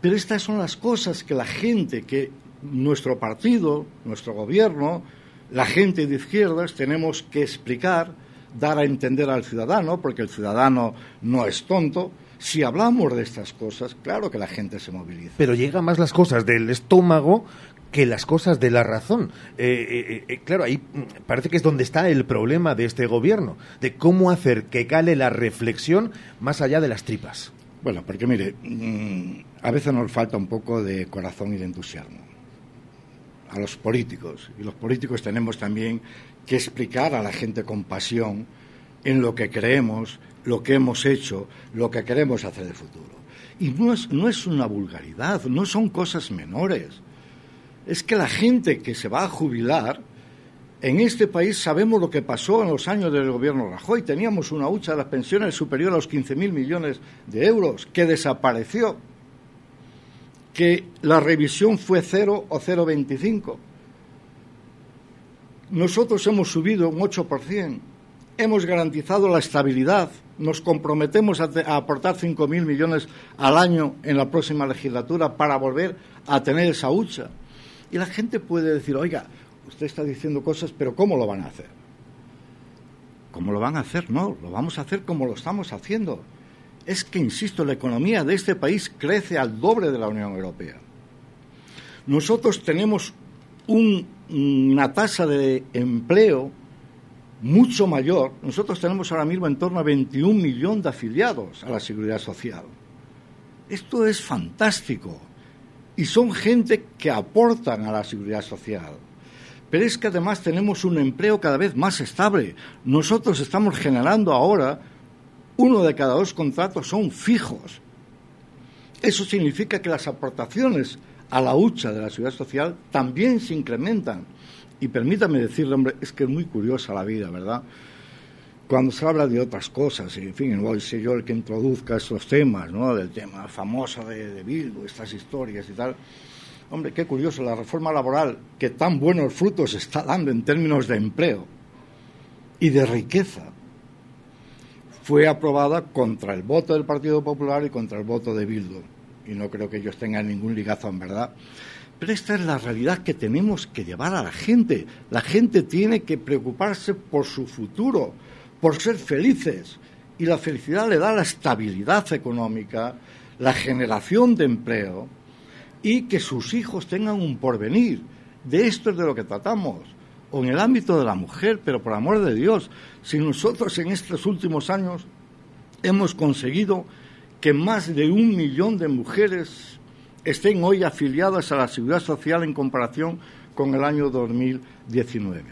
Pero estas son las cosas que la gente, que nuestro partido, nuestro gobierno, la gente de izquierdas tenemos que explicar, dar a entender al ciudadano, porque el ciudadano no es tonto, si hablamos de estas cosas, claro que la gente se moviliza. Pero llega más las cosas del estómago que las cosas de la razón. Eh, eh, eh, claro, ahí parece que es donde está el problema de este gobierno, de cómo hacer que cale la reflexión más allá de las tripas. Bueno, porque mire, mm, a veces nos falta un poco de corazón y de entusiasmo a los políticos. Y los políticos tenemos también que explicar a la gente con pasión en lo que creemos, lo que hemos hecho, lo que queremos hacer de futuro. Y no es, no es una vulgaridad, no son cosas menores es que la gente que se va a jubilar, en este país sabemos lo que pasó en los años del gobierno Rajoy. Teníamos una hucha de las pensiones superior a los 15.000 millones de euros, que desapareció, que la revisión fue cero o 0,25. Nosotros hemos subido un 8%, hemos garantizado la estabilidad, nos comprometemos a, a aportar 5.000 millones al año en la próxima legislatura para volver a tener esa hucha. Y la gente puede decir, oiga, usted está diciendo cosas, pero ¿cómo lo van a hacer? ¿Cómo lo van a hacer? No, lo vamos a hacer como lo estamos haciendo. Es que, insisto, la economía de este país crece al doble de la Unión Europea. Nosotros tenemos una tasa de empleo mucho mayor. Nosotros tenemos ahora mismo en torno a 21 millones de afiliados a la seguridad social. Esto es fantástico y son gente que aportan a la seguridad social. Pero es que además tenemos un empleo cada vez más estable. Nosotros estamos generando ahora uno de cada dos contratos son fijos. Eso significa que las aportaciones a la hucha de la seguridad social también se incrementan. Y permítame decirle, hombre, es que es muy curiosa la vida, ¿verdad? cuando se habla de otras cosas, y en fin, igual soy yo el que introduzca estos temas, ¿no? Del tema famoso de, de Bildu, estas historias y tal. Hombre, qué curioso, la reforma laboral que tan buenos frutos está dando en términos de empleo y de riqueza, fue aprobada contra el voto del Partido Popular y contra el voto de Bildu. Y no creo que ellos tengan ningún ligazo en verdad. Pero esta es la realidad que tenemos que llevar a la gente. La gente tiene que preocuparse por su futuro por ser felices. Y la felicidad le da la estabilidad económica, la generación de empleo y que sus hijos tengan un porvenir. De esto es de lo que tratamos. O en el ámbito de la mujer, pero por amor de Dios, si nosotros en estos últimos años hemos conseguido que más de un millón de mujeres estén hoy afiliadas a la seguridad social en comparación con el año 2019.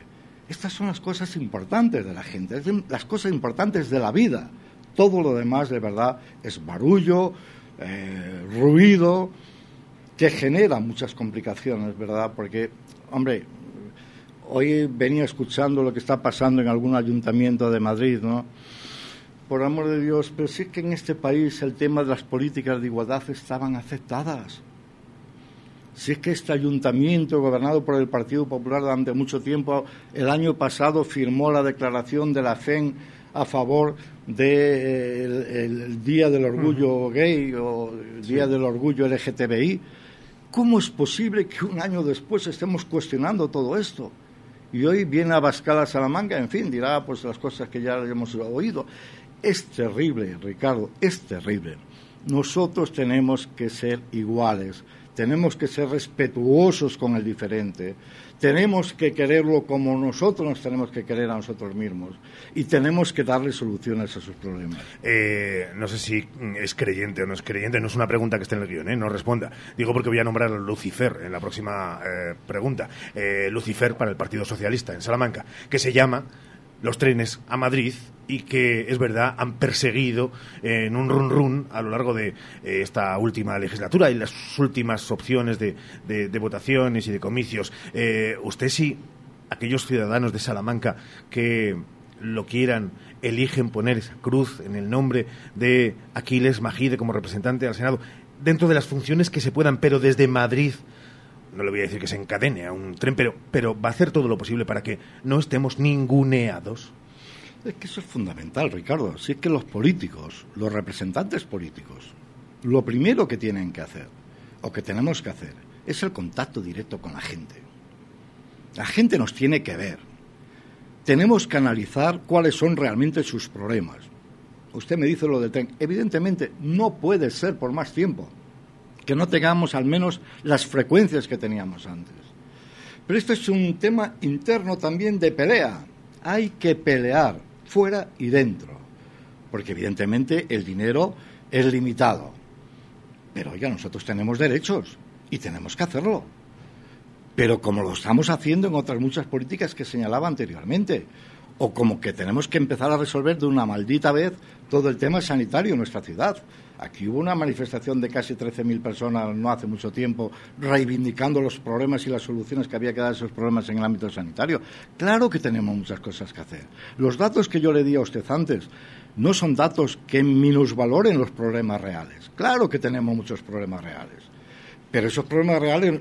Estas son las cosas importantes de la gente, las cosas importantes de la vida. Todo lo demás, de verdad, es barullo, eh, ruido, que genera muchas complicaciones, ¿verdad? Porque, hombre, hoy venía escuchando lo que está pasando en algún ayuntamiento de Madrid, ¿no? Por amor de Dios, pero sí que en este país el tema de las políticas de igualdad estaban aceptadas. Si es que este ayuntamiento, gobernado por el Partido Popular durante mucho tiempo, el año pasado firmó la declaración de la FEN a favor del de, Día del Orgullo Gay o el Día del Orgullo LGTBI. ¿Cómo es posible que un año después estemos cuestionando todo esto? Y hoy viene a Bascala Salamanca, en fin, dirá pues las cosas que ya hemos oído. Es terrible, Ricardo, es terrible. Nosotros tenemos que ser iguales tenemos que ser respetuosos con el diferente, tenemos que quererlo como nosotros nos tenemos que querer a nosotros mismos y tenemos que darle soluciones a sus problemas. Eh, no sé si es creyente o no es creyente, no es una pregunta que esté en el guion, ¿eh? no responda. Digo porque voy a nombrar a Lucifer en la próxima eh, pregunta. Lucifer para el Partido Socialista en Salamanca, que se llama los trenes a Madrid y que es verdad han perseguido en un run run a lo largo de eh, esta última legislatura y las últimas opciones de, votaciones y de comicios. Eh, usted si aquellos ciudadanos de Salamanca que lo quieran eligen poner esa cruz en el nombre de Aquiles Magide como representante del Senado dentro de las funciones que se puedan, pero desde Madrid no le voy a decir que se encadene a un tren, pero, pero va a hacer todo lo posible para que no estemos ninguneados. Es que eso es fundamental, Ricardo. Si es que los políticos, los representantes políticos, lo primero que tienen que hacer, o que tenemos que hacer, es el contacto directo con la gente. La gente nos tiene que ver. Tenemos que analizar cuáles son realmente sus problemas. Usted me dice lo del tren. Evidentemente, no puede ser por más tiempo que no tengamos al menos las frecuencias que teníamos antes. Pero esto es un tema interno también de pelea. Hay que pelear fuera y dentro, porque evidentemente el dinero es limitado. Pero oiga, nosotros tenemos derechos y tenemos que hacerlo. Pero como lo estamos haciendo en otras muchas políticas que señalaba anteriormente, o como que tenemos que empezar a resolver de una maldita vez todo el tema sanitario en nuestra ciudad. Aquí hubo una manifestación de casi 13.000 personas no hace mucho tiempo reivindicando los problemas y las soluciones que había que dar a esos problemas en el ámbito sanitario. Claro que tenemos muchas cosas que hacer. Los datos que yo le di a usted antes no son datos que minusvaloren los problemas reales. Claro que tenemos muchos problemas reales. Pero esos problemas reales,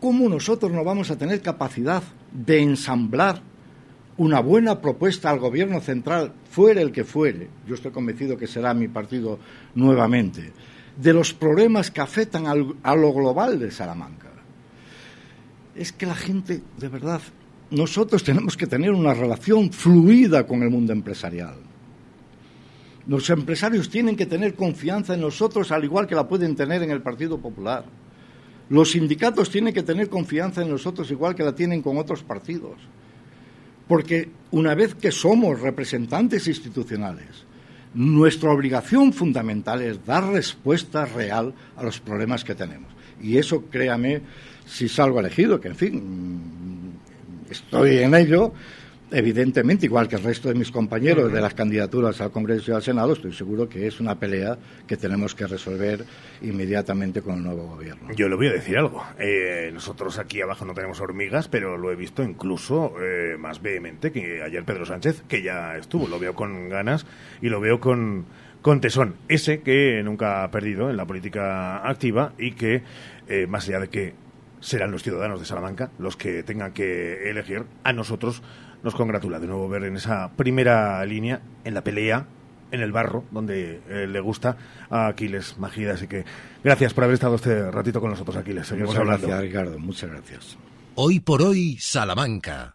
¿cómo nosotros no vamos a tener capacidad de ensamblar una buena propuesta al gobierno central, fuere el que fuere, yo estoy convencido que será mi partido nuevamente, de los problemas que afectan a lo global de Salamanca. Es que la gente, de verdad, nosotros tenemos que tener una relación fluida con el mundo empresarial. Los empresarios tienen que tener confianza en nosotros al igual que la pueden tener en el Partido Popular. Los sindicatos tienen que tener confianza en nosotros igual que la tienen con otros partidos. Porque una vez que somos representantes institucionales, nuestra obligación fundamental es dar respuesta real a los problemas que tenemos. Y eso, créame, si salgo elegido, que en fin, estoy en ello, evidentemente, igual que el resto de mis compañeros de las candidaturas al Congreso y al Senado, estoy seguro que es una pelea que tenemos que resolver inmediatamente con el nuevo gobierno. Yo le voy a decir algo. Eh, nosotros aquí abajo no tenemos hormigas, pero lo he visto incluso eh, más vehemente que ayer Pedro Sánchez, que ya estuvo. Lo veo con ganas y lo veo con, con tesón. Ese que nunca ha perdido en la política activa y que, eh, más allá de que serán los ciudadanos de Salamanca los que tengan que elegir a nosotros nos congratula de nuevo ver en esa primera línea, en la pelea, en el barro, donde eh, le gusta a Aquiles Magida. Así que gracias por haber estado este ratito con nosotros, Aquiles. Seguimos muchas hablando. gracias, Ricardo. Muchas gracias. Hoy por hoy, Salamanca.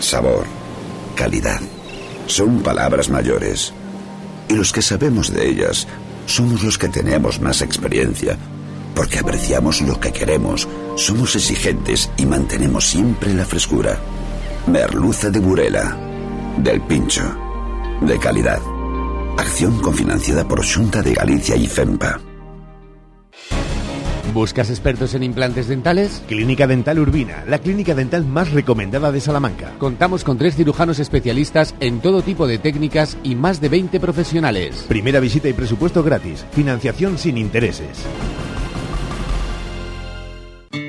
sabor, calidad. Son palabras mayores. Y los que sabemos de ellas somos los que tenemos más experiencia, porque apreciamos lo que queremos, somos exigentes y mantenemos siempre la frescura. Merluza de Burela, del Pincho, de calidad. Acción cofinanciada por Junta de Galicia y FEMPA. ¿Buscas expertos en implantes dentales? Clínica Dental Urbina, la clínica dental más recomendada de Salamanca. Contamos con tres cirujanos especialistas en todo tipo de técnicas y más de 20 profesionales. Primera visita y presupuesto gratis. Financiación sin intereses.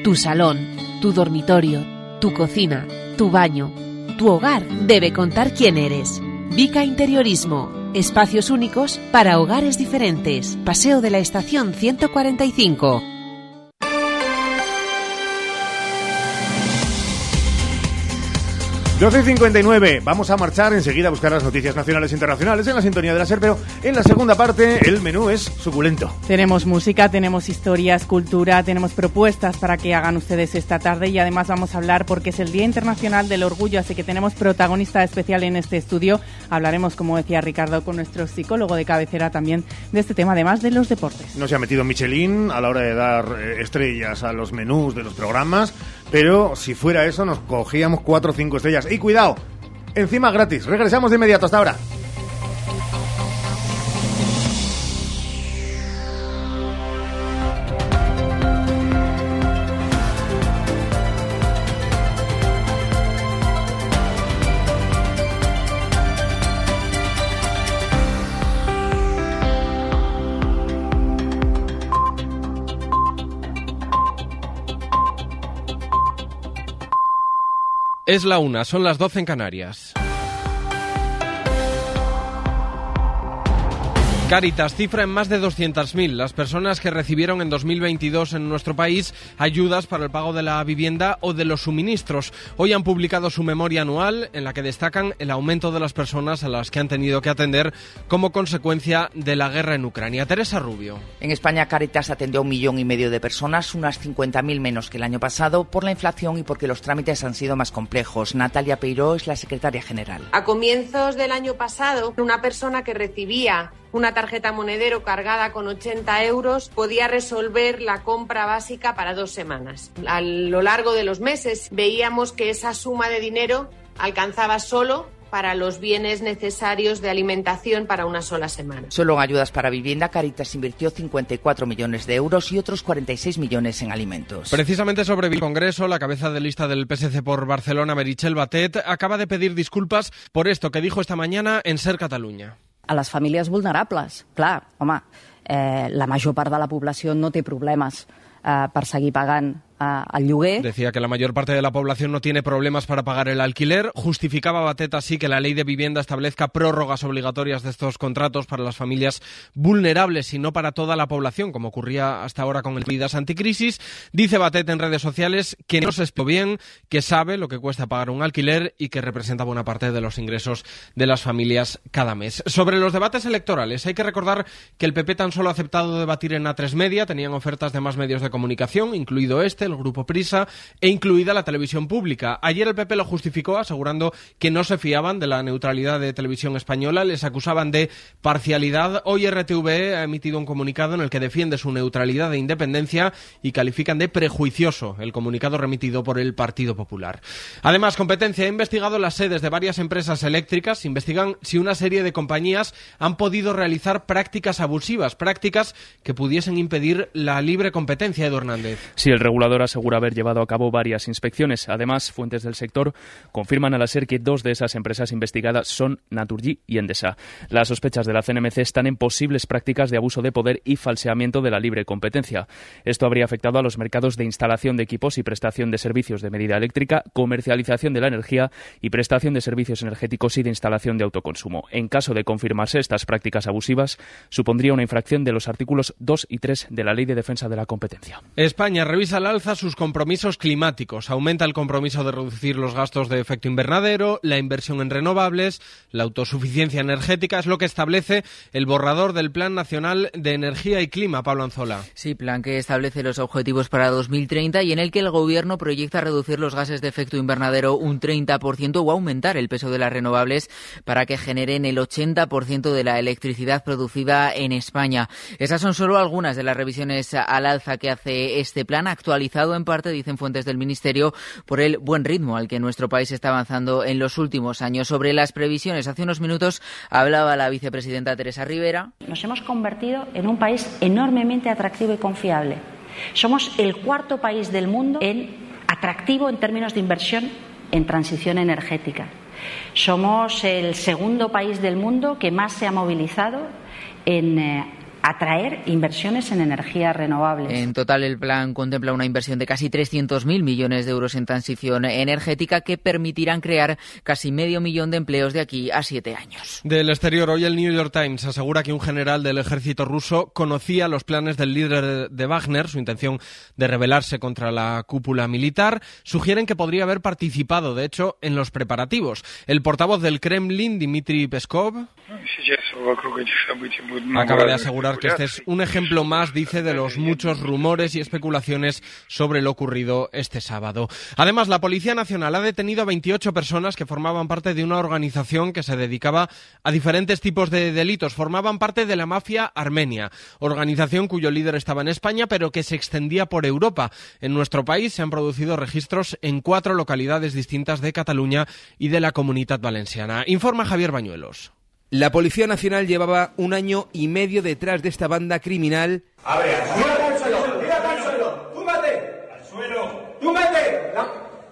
Tu salón, tu dormitorio, tu cocina, tu baño, tu hogar debe contar quién eres. Vica Interiorismo. Espacios únicos para hogares diferentes. Paseo de la Estación 145. 12.59, vamos a marchar enseguida a buscar las noticias nacionales e internacionales en la sintonía de la SER, pero en la segunda parte el menú es suculento. Tenemos música, tenemos historias, cultura, tenemos propuestas para que hagan ustedes esta tarde y además vamos a hablar porque es el Día Internacional del Orgullo, así que tenemos protagonista especial en este estudio. Hablaremos, como decía Ricardo, con nuestro psicólogo de cabecera también de este tema, además de los deportes. No se ha metido Michelin a la hora de dar eh, estrellas a los menús de los programas, pero si fuera eso nos cogíamos cuatro o cinco estrellas. Y cuidado, encima gratis. Regresamos de inmediato hasta ahora. Es la una, son las 12 en Canarias. Caritas cifra en más de 200.000 las personas que recibieron en 2022 en nuestro país ayudas para el pago de la vivienda o de los suministros. Hoy han publicado su memoria anual en la que destacan el aumento de las personas a las que han tenido que atender como consecuencia de la guerra en Ucrania. Teresa Rubio. En España Caritas atendió a un millón y medio de personas, unas 50.000 menos que el año pasado, por la inflación y porque los trámites han sido más complejos. Natalia Peiró es la secretaria general. A comienzos del año pasado, una persona que recibía una tarjeta monedero cargada con 80 euros podía resolver la compra básica para dos semanas. A lo largo de los meses veíamos que esa suma de dinero alcanzaba solo para los bienes necesarios de alimentación para una sola semana. Solo en ayudas para vivienda, Caritas invirtió 54 millones de euros y otros 46 millones en alimentos. Precisamente sobre el Congreso, la cabeza de lista del PSC por Barcelona, Merichel Batet, acaba de pedir disculpas por esto que dijo esta mañana en Ser Cataluña. A les famílies vulnerables. Clar, home, eh, la major part de la població no té problemes eh, per seguir pagant al lloguer. Decía que la mayor parte de la población no tiene problemas para pagar el alquiler. Justificaba Batet así que la ley de vivienda establezca prórrogas obligatorias de estos contratos para las familias vulnerables y no para toda la población, como ocurría hasta ahora con el medidas anticrisis. Dice Batet en redes sociales que no se explicó bien, que sabe lo que cuesta pagar un alquiler y que representa buena parte de los ingresos de las familias cada mes. Sobre los debates electorales, hay que recordar que el PP tan solo ha aceptado debatir en A3 Media, tenían ofertas de más medios de comunicación, incluido este, el Grupo Prisa, e incluida la televisión pública. Ayer el PP lo justificó asegurando que no se fiaban de la neutralidad de televisión española, les acusaban de parcialidad. Hoy RTV ha emitido un comunicado en el que defiende su neutralidad e independencia y califican de prejuicioso el comunicado remitido por el Partido Popular. Además, Competencia ha investigado las sedes de varias empresas eléctricas, investigan si una serie de compañías han podido realizar prácticas abusivas, prácticas que pudiesen impedir la libre competencia, Edu Hernández. Si el regulador asegura haber llevado a cabo varias inspecciones. Además, fuentes del sector confirman a la SER que dos de esas empresas investigadas son Naturgy y Endesa. Las sospechas de la CNMC están en posibles prácticas de abuso de poder y falseamiento de la libre competencia. Esto habría afectado a los mercados de instalación de equipos y prestación de servicios de medida eléctrica, comercialización de la energía y prestación de servicios energéticos y de instalación de autoconsumo. En caso de confirmarse estas prácticas abusivas, supondría una infracción de los artículos 2 y 3 de la Ley de Defensa de la Competencia. España revisa al alza sus compromisos climáticos. Aumenta el compromiso de reducir los gastos de efecto invernadero, la inversión en renovables, la autosuficiencia energética. Es lo que establece el borrador del Plan Nacional de Energía y Clima, Pablo Anzola. Sí, plan que establece los objetivos para 2030 y en el que el Gobierno proyecta reducir los gases de efecto invernadero un 30% o aumentar el peso de las renovables para que generen el 80% de la electricidad producida en España. Esas son solo algunas de las revisiones al alza que hace este plan actualizado en parte, dicen fuentes del Ministerio, por el buen ritmo al que nuestro país está avanzando en los últimos años. Sobre las previsiones, hace unos minutos hablaba la vicepresidenta Teresa Rivera. Nos hemos convertido en un país enormemente atractivo y confiable. Somos el cuarto país del mundo en atractivo en términos de inversión en transición energética. Somos el segundo país del mundo que más se ha movilizado en eh, atraer inversiones en energías renovables. En total, el plan contempla una inversión de casi 300.000 millones de euros en transición energética que permitirán crear casi medio millón de empleos de aquí a siete años. Del exterior, hoy el New York Times asegura que un general del ejército ruso conocía los planes del líder de Wagner, su intención de rebelarse contra la cúpula militar. Sugieren que podría haber participado, de hecho, en los preparativos. El portavoz del Kremlin, Dmitry Peskov, acaba de asegurar que este es un ejemplo más, dice, de los muchos rumores y especulaciones sobre lo ocurrido este sábado. Además, la Policía Nacional ha detenido a 28 personas que formaban parte de una organización que se dedicaba a diferentes tipos de delitos. Formaban parte de la mafia armenia, organización cuyo líder estaba en España, pero que se extendía por Europa. En nuestro país se han producido registros en cuatro localidades distintas de Cataluña y de la Comunidad Valenciana. Informa Javier Bañuelos. La Policía Nacional llevaba un año y medio detrás de esta banda criminal. ¡Abre! ¡Tírate al suelo! ¡Tírate al suelo! ¡Túmbate! ¡Al suelo! ¡Túmbate!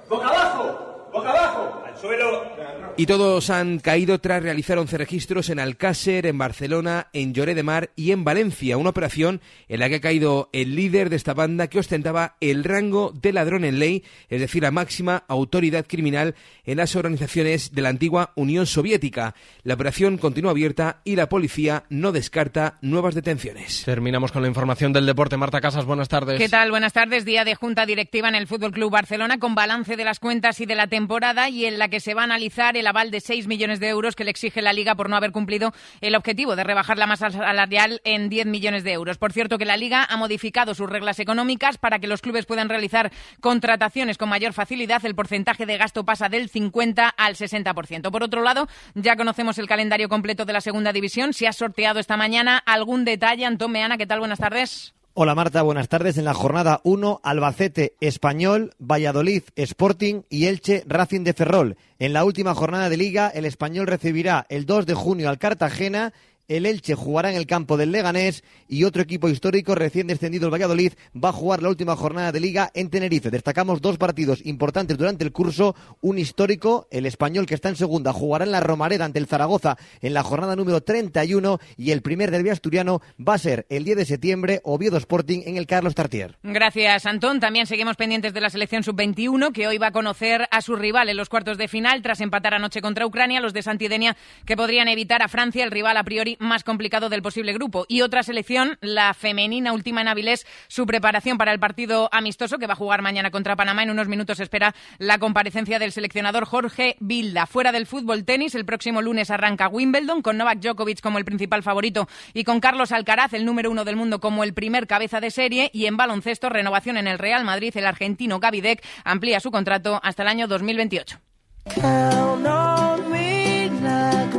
¡Boca abajo! ¡Boca abajo! ¡Al suelo! Y todos han caído tras realizar 11 registros en Alcácer, en Barcelona, en Lloré de Mar y en Valencia, una operación en la que ha caído el líder de esta banda que ostentaba el rango de ladrón en ley, es decir, la máxima autoridad criminal en las organizaciones de la antigua Unión Soviética. La operación continúa abierta y la policía no descarta nuevas detenciones. Terminamos con la información del deporte. Marta Casas, buenas tardes. ¿Qué tal? Buenas tardes. Día de junta directiva en el Fútbol Club Barcelona con balance de las cuentas y de la temporada y en la que se va a analizar el aval de 6 millones de euros que le exige la Liga por no haber cumplido el objetivo de rebajar la masa salarial en 10 millones de euros. Por cierto, que la Liga ha modificado sus reglas económicas para que los clubes puedan realizar contrataciones con mayor facilidad. El porcentaje de gasto pasa del 50 al 60%. Por otro lado, ya conocemos el calendario completo de la segunda división. Se ha sorteado esta mañana algún detalle. Antón Meana, ¿qué tal? Buenas tardes. Hola Marta, buenas tardes. En la jornada 1, Albacete, Español, Valladolid, Sporting y Elche, Racing de Ferrol. En la última jornada de liga, el Español recibirá el 2 de junio al Cartagena el Elche jugará en el campo del Leganés y otro equipo histórico recién descendido, el Valladolid, va a jugar la última jornada de liga en Tenerife. Destacamos dos partidos importantes durante el curso. Un histórico, el español que está en segunda, jugará en la Romareda ante el Zaragoza en la jornada número 31 y el primer derbi asturiano va a ser el 10 de septiembre, Oviedo Sporting en el Carlos Tartier. Gracias, Antón. También seguimos pendientes de la selección sub-21 que hoy va a conocer a su rival en los cuartos de final tras empatar anoche contra Ucrania, los de Santidenia que podrían evitar a Francia, el rival a priori más complicado del posible grupo. Y otra selección, la femenina última en Avilés, su preparación para el partido amistoso que va a jugar mañana contra Panamá. En unos minutos espera la comparecencia del seleccionador Jorge Vilda. Fuera del fútbol tenis, el próximo lunes arranca Wimbledon con Novak Djokovic como el principal favorito y con Carlos Alcaraz, el número uno del mundo, como el primer cabeza de serie. Y en baloncesto, renovación en el Real Madrid. El argentino Gavidec amplía su contrato hasta el año 2028.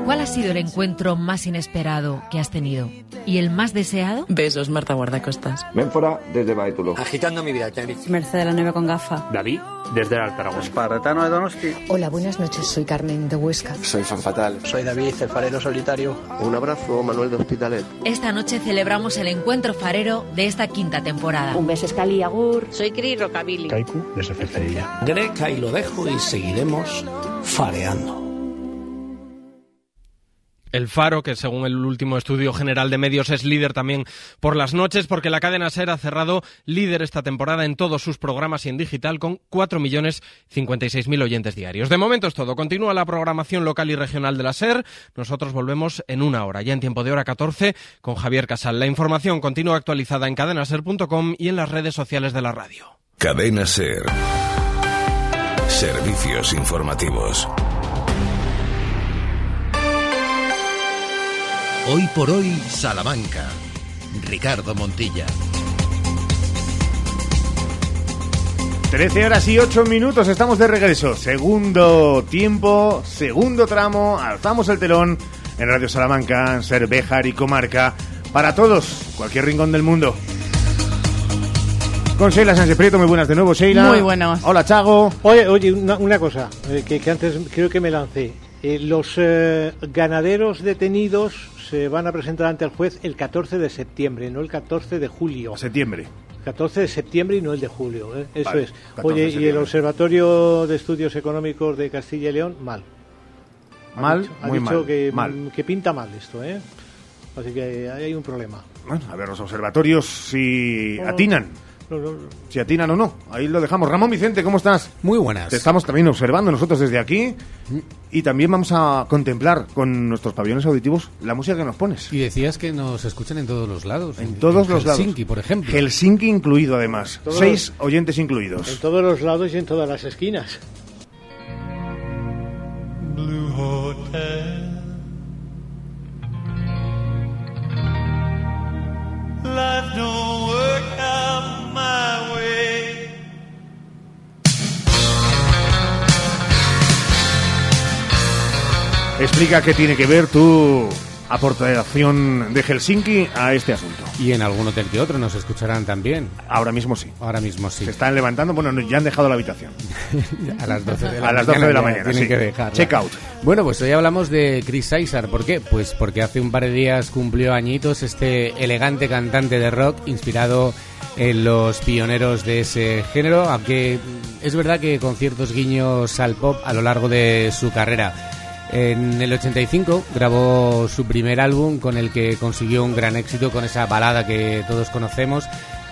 ¿Cuál ha sido el encuentro más inesperado que has tenido? ¿Y el más deseado? Besos, Marta Guardacostas. Menfora, desde Baetulo. Agitando mi vida, Merced de la Nueva con gafa. David, desde el Altaragón. Esparretano de Donosti. Hola, buenas noches. Soy Carmen de Huesca. Soy Fan Fatal. Soy David, el farero solitario. Un abrazo, Manuel de Hospitalet. Esta noche celebramos el encuentro farero de esta quinta temporada. Un beso, Escali Agur. Soy Cris Rocabili. Kaiku, desde. Greca y lo dejo y seguiremos fareando. El Faro, que según el último estudio general de medios es líder también por las noches, porque la cadena SER ha cerrado líder esta temporada en todos sus programas y en digital con 4.056.000 oyentes diarios. De momento es todo. Continúa la programación local y regional de la SER. Nosotros volvemos en una hora, ya en tiempo de hora 14, con Javier Casal. La información continúa actualizada en cadenaser.com y en las redes sociales de la radio. Cadena SER. Servicios informativos. Hoy por hoy, Salamanca. Ricardo Montilla. 13 horas y 8 minutos, estamos de regreso. Segundo tiempo, segundo tramo, alzamos el telón en Radio Salamanca, Ser Béjar y Comarca, para todos, cualquier rincón del mundo. Con Sheila Sánchez Prieto, muy buenas de nuevo, Sheila. Muy buenas. Hola, Chago. Oye, oye una, una cosa, eh, que, que antes creo que me lancé. Eh, los eh, ganaderos detenidos se van a presentar ante el juez el 14 de septiembre, no el 14 de julio. Septiembre. 14 de septiembre y no el de julio, ¿eh? eso Vale, es. 14 de Oye, y el. Observatorio de Estudios Económicos de Castilla y León, mal. Ha Mal, dicho- ha dicho mal, Que, mal. que pinta mal esto, ¿eh? Así que ahí hay un problema. Bueno, a ver los observatorios si no. atinan. No, no, Si atinan o no. Ahí lo dejamos. Ramón Vicente, ¿cómo estás? Muy buenas. Te estamos también observando nosotros desde aquí. Y también vamos a contemplar con nuestros pabellones auditivos la música que nos pones. Y decías que nos escuchan en todos los lados. En todos los lados. Helsinki, por ejemplo. Helsinki incluido, además. Todos Seis oyentes incluidos. En todos los lados y en todas las esquinas. Blue Hotel. Life don't Explica qué tiene que ver tu aportación de Helsinki a este asunto. Y en algún hotel que otro nos escucharán también. Ahora mismo sí. Ahora mismo sí. Se están levantando, bueno, no, ya han dejado la habitación. a las 12 de la A las mañana. 12 de la mañana, Tienen sí. que dejarla. Check out. Bueno, pues hoy hablamos de Chris Caesar. ¿Por qué? Pues porque hace un par de días cumplió añitos este elegante cantante de rock inspirado en los pioneros de ese género, aunque es verdad que con ciertos guiños al pop a lo largo de su carrera. En el 85 grabó su primer álbum con el que consiguió un gran éxito con esa balada que todos conocemos.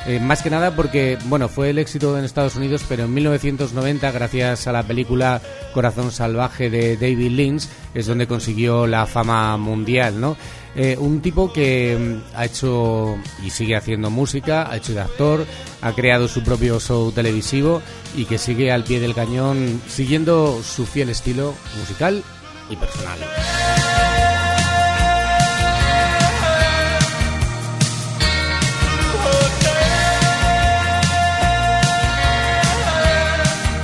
Eh, más que nada porque, bueno, fue el éxito en Estados Unidos, pero en 1990, gracias a la película Corazón Salvaje de David Lynch, es donde consiguió la fama mundial, ¿no? Eh, un tipo que mm, ha hecho y sigue haciendo música, ha hecho de actor, ha creado su propio show televisivo y que sigue al pie del cañón siguiendo su fiel estilo musical y personal.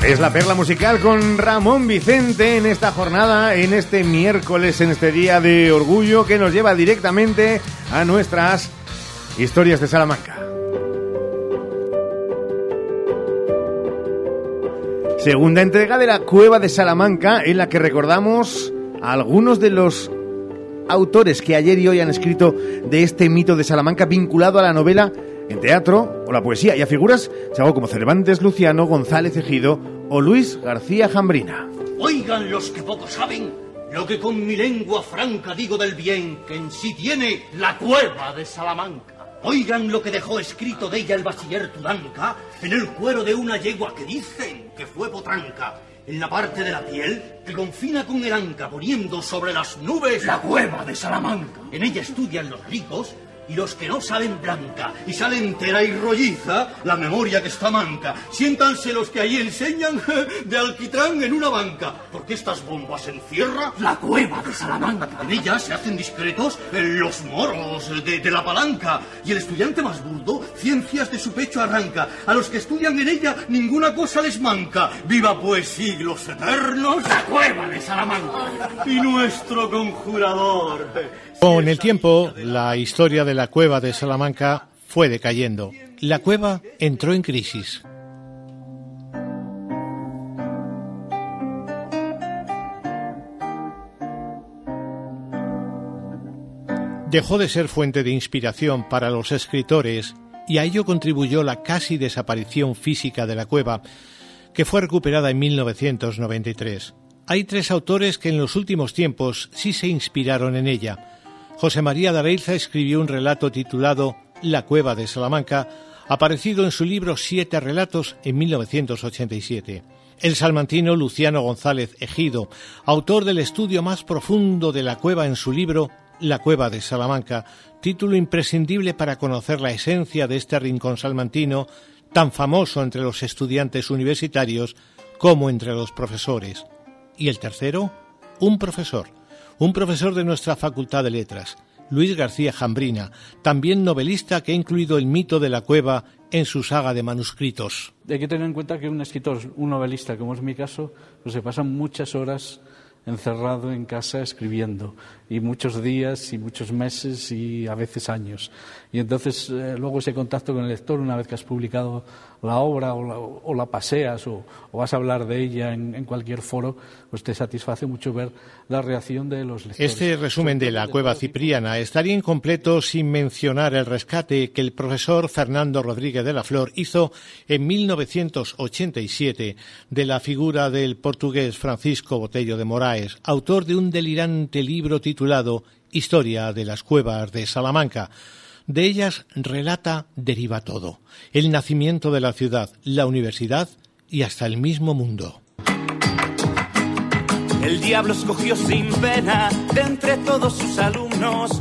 Es la perla musical con Ramón Vicente en esta jornada, en este miércoles, en este día de orgullo que nos lleva directamente a nuestras historias de Salamanca. Segunda entrega de la Cueva de Salamanca en la que recordamos a algunos de los autores que ayer y hoy han escrito de este mito de Salamanca vinculado a la novela en teatro o la poesía y a figuras como Cervantes Luciano, González Ejido o Luis García Jambrina. Oigan los que poco saben lo que con mi lengua franca digo del bien que en sí tiene la cueva de Salamanca. Oigan lo que dejó escrito de ella el bachiller Tudanca en el cuero de una yegua que dicen que fue potranca. En la parte de la piel que confina con el anca poniendo sobre las nubes la cueva de Salamanca. En ella estudian los ricos y los que no salen blanca y salen entera y rolliza, la memoria que está manca. Siéntanse los que ahí enseñan de alquitrán en una banca, porque estas bombas encierra la cueva de Salamanca. En ellas se hacen discretos los moros de, de la palanca y el estudiante más burdo ciencias de su pecho arranca. A los que estudian en ella ninguna cosa les manca. Viva pues siglos eternos la cueva de Salamanca y nuestro conjurador. Con el tiempo, la historia de la cueva de Salamanca fue decayendo. La cueva entró en crisis. Dejó de ser fuente de inspiración para los escritores y a ello contribuyó la casi desaparición física de la cueva, que fue recuperada en 1993. Hay tres autores que en los últimos tiempos sí se inspiraron en ella. José María de escribió un relato titulado La cueva de Salamanca, aparecido en su libro Siete relatos en 1987. El salmantino Luciano González Ejido, autor del estudio más profundo de la cueva en su libro La cueva de Salamanca, título imprescindible para conocer la esencia de este rincón salmantino, tan famoso entre los estudiantes universitarios como entre los profesores. Y el tercero, un profesor, un profesor de nuestra Facultad de Letras, Luis García Jambrina, también novelista que ha incluido el mito de la cueva en su saga de manuscritos. Hay que tener en cuenta que un escritor, un novelista, como es mi caso, pues se pasa muchas horas encerrado en casa escribiendo y muchos días y muchos meses y a veces años. Y entonces eh, luego ese contacto con el lector, una vez que has publicado la obra o la, paseas o, vas a hablar de ella en, cualquier foro, pues te satisface mucho ver la reacción de los lectores. Este resumen de la cueva cipriana estaría incompleto sin mencionar el rescate que el profesor Fernando Rodríguez de la Flor hizo en 1987 de la figura del portugués Francisco Botello de Moraes, autor de un delirante libro titulado Historia de las cuevas de Salamanca de ellas relata deriva todo, el nacimiento de la ciudad, la universidad y hasta el mismo mundo. El diablo escogió sin pena de entre todos sus alumnos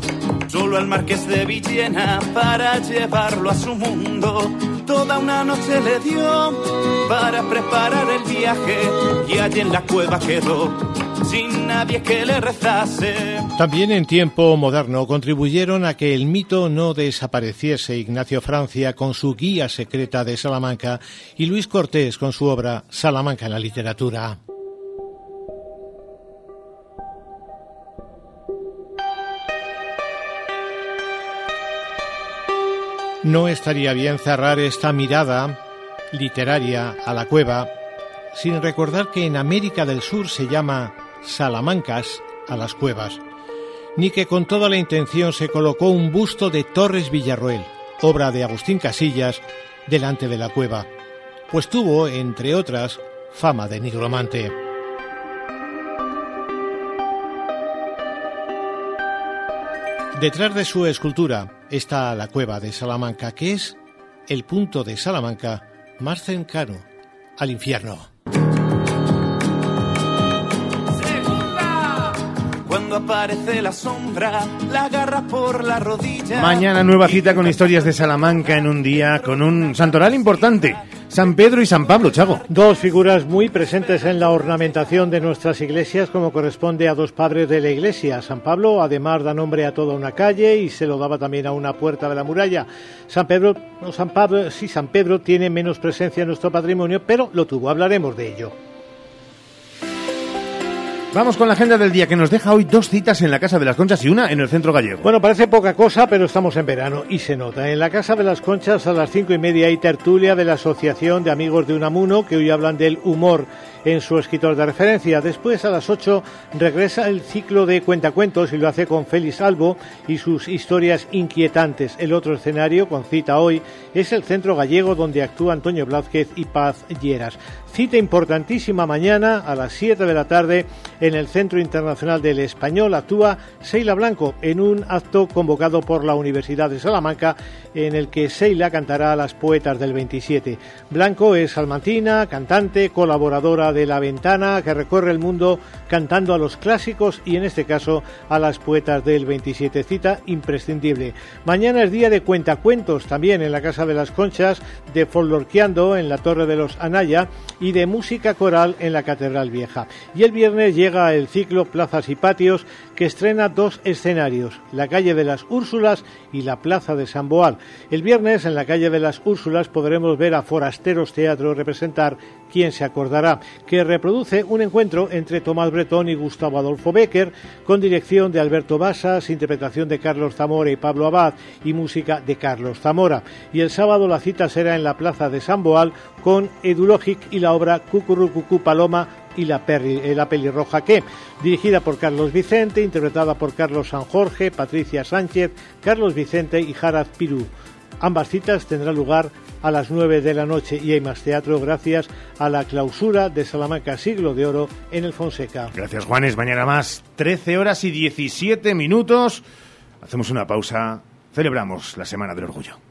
solo al marqués de Villena para llevarlo a su mundo. Toda una noche le dio para preparar el viaje y allí en la cueva quedó sin nadie que le rezase. También en tiempo moderno contribuyeron a que el mito no desapareciese Ignacio Francia con su guía secreta de Salamanca y Luis Cortés con su obra Salamanca en la literatura. No estaría bien cerrar esta mirada literaria a la cueva sin recordar que en América del Sur se llama salamancas a las cuevas, ni que con toda la intención se colocó un busto de Torres Villarroel, obra de Agustín Casillas, delante de la cueva, pues tuvo, entre otras, fama de nigromante. Detrás de su escultura está la cueva de Salamanca, que es el punto de Salamanca más cercano al infierno. Cuando aparece la sombra, la agarra por la rodilla. Mañana nueva cita con historias de Salamanca en un día con un santoral importante. San Pedro y San Pablo, Chago. Dos figuras muy presentes en la ornamentación de nuestras iglesias, como corresponde a dos padres de la iglesia. San Pablo, además, da nombre a toda una calle y se lo daba también a una puerta de la muralla. San Pedro, no, San Pablo, sí, San Pedro tiene menos presencia en nuestro patrimonio, pero lo tuvo. Hablaremos de ello. Vamos con la agenda del día que nos deja hoy dos citas en la Casa de las Conchas y una en el Centro Gallego. Bueno, parece poca cosa, pero estamos en verano y se nota. En la Casa de las Conchas a las cinco y media hay tertulia de la Asociación de Amigos de Unamuno que hoy hablan del humor en su escritor de referencia. Después a las ocho regresa el ciclo de cuentacuentos y lo hace con Félix Albo y sus historias inquietantes. El otro escenario, con cita hoy, es el Centro Gallego donde actúa Antonio Blázquez y Paz Lleras. Cita importantísima mañana a las 7 de la tarde en el Centro Internacional del Español. Actúa Seila Blanco en un acto convocado por la Universidad de Salamanca en el que Seila cantará a las poetas del 27. Blanco es salmantina, cantante, colaboradora de La Ventana, que recorre el mundo cantando a los clásicos y en este caso a las poetas del 27. Cita imprescindible. Mañana es día de cuentacuentos también en la Casa de las Conchas, de Folorqueando en la Torre de los Anaya y de música coral en la Catedral Vieja. Y el viernes llega el ciclo Plazas y Patios que estrena dos escenarios, la calle de las Úrsulas y la Plaza de San Boal. El viernes en la calle de las Úrsulas podremos ver a Forasteros Teatro representar Quién se acordará, que reproduce un encuentro entre Tomás Bretón y Gustavo Adolfo Becker, con dirección de Alberto Basas, interpretación de Carlos Zamora y Pablo Abad y música de Carlos Zamora. Y el sábado la cita será en la Plaza de San Boal con Edulogic y la obra Cucurrucucú Paloma y la, perri, la pelirroja que, dirigida por Carlos Vicente, interpretada por Carlos San Jorge, Patricia Sánchez, Carlos Vicente y Jaraz Pirú. Ambas citas tendrán lugar a las 9 de la noche y hay más teatro gracias a la clausura de Salamanca Siglo de Oro en el Fonseca. Gracias Juanes, mañana más 13 horas y 17 minutos. Hacemos una pausa, celebramos la Semana del Orgullo.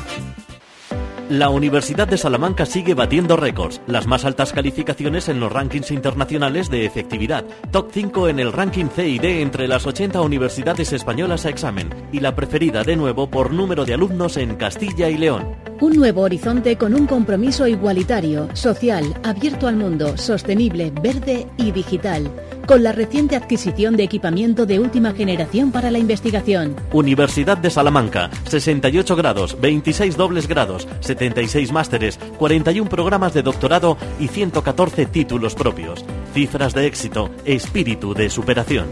La Universidad de Salamanca sigue batiendo récords, las más altas calificaciones en los rankings internacionales de efectividad, top 5 en el ranking CID entre las 80 universidades españolas a examen y la preferida de nuevo por número de alumnos en Castilla y León. Un nuevo horizonte con un compromiso igualitario, social, abierto al mundo, sostenible, verde y digital con la reciente adquisición de equipamiento de última generación para la investigación. Universidad de Salamanca, 68 grados, 26 dobles grados, 76 másteres, 41 programas de doctorado y 114 títulos propios. Cifras de éxito, espíritu de superación.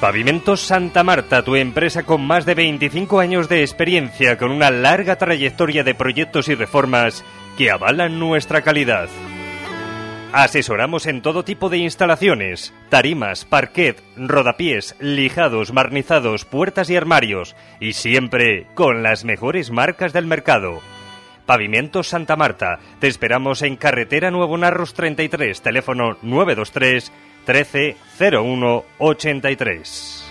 Pavimentos Santa Marta, tu empresa con más de 25 años de experiencia, con una larga trayectoria de proyectos y reformas que avalan nuestra calidad. Asesoramos en todo tipo de instalaciones, tarimas, parquet, rodapiés, lijados, barnizados, puertas y armarios, y siempre con las mejores marcas del mercado. Pavimentos Santa Marta, te esperamos en Carretera Nuevo Narros 33, teléfono 923 13 01 83.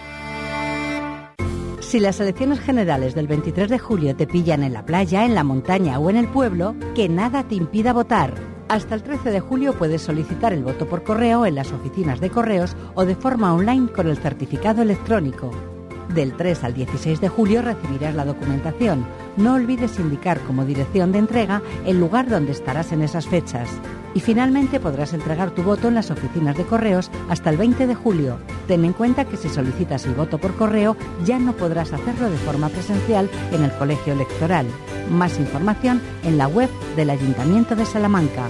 Si las elecciones generales del 23 de julio te pillan en la playa, en la montaña o en el pueblo, que nada te impida votar. Hasta el 13 de julio puedes solicitar el voto por correo en las oficinas de correos o de forma online con el certificado electrónico. Del 3 al 16 de julio recibirás la documentación. No olvides indicar como dirección de entrega el lugar donde estarás en esas fechas. Y finalmente podrás entregar tu voto en las oficinas de correos hasta el 20 de julio. Ten en cuenta que si solicitas el voto por correo ya no podrás hacerlo de forma presencial en el colegio electoral. Más información en la web del Ayuntamiento de Salamanca.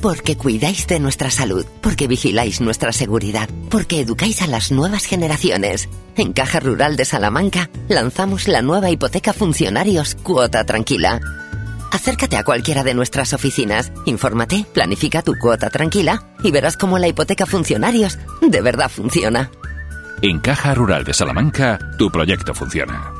Porque cuidáis de nuestra salud, porque vigiláis nuestra seguridad, porque educáis a las nuevas generaciones. En Caja Rural de Salamanca lanzamos la nueva hipoteca funcionarios Cuota Tranquila. Acércate a cualquiera de nuestras oficinas, infórmate, planifica tu cuota tranquila y verás cómo la hipoteca funcionarios de verdad funciona. En Caja Rural de Salamanca, tu proyecto funciona.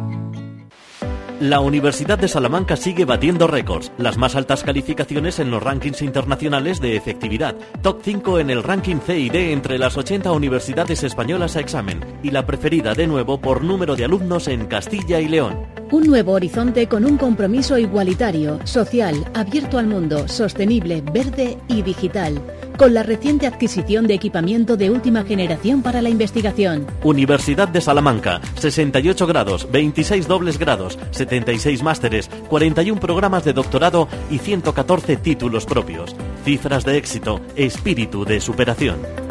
La Universidad de Salamanca sigue batiendo récords, las más altas calificaciones en los rankings internacionales de efectividad, top 5 en el ranking CID entre las 80 universidades españolas a examen. Y la preferida de nuevo por número de alumnos en Castilla y León. Un nuevo horizonte con un compromiso igualitario, social, abierto al mundo, sostenible, verde y digital, con la reciente adquisición de equipamiento de última generación para la investigación. Universidad de Salamanca, 68 grados, 26 dobles grados, 76 másteres, 41 programas de doctorado y 114 títulos propios. Cifras de éxito, espíritu de superación.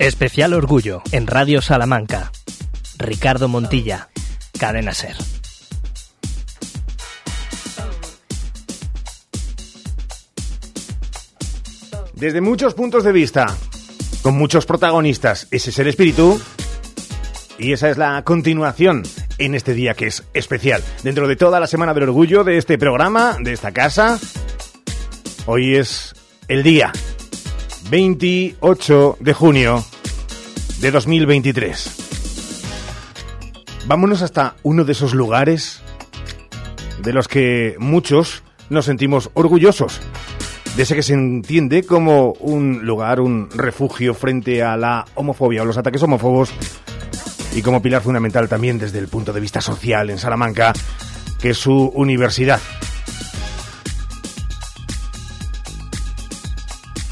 Especial Orgullo en Radio Salamanca. Ricardo Montilla, Cadena Ser. Desde muchos puntos de vista, con muchos protagonistas, ese es el espíritu y esa es la continuación en este día que es especial. Dentro de toda la Semana del Orgullo de este programa, de esta casa, hoy es el día 28 de junio de 2023. Vámonos hasta uno de esos lugares de los que muchos nos sentimos orgullosos. De ese que se entiende como un lugar, un refugio frente a la homofobia o los ataques homófobos y como pilar fundamental también desde el punto de vista social en Salamanca, que es su universidad.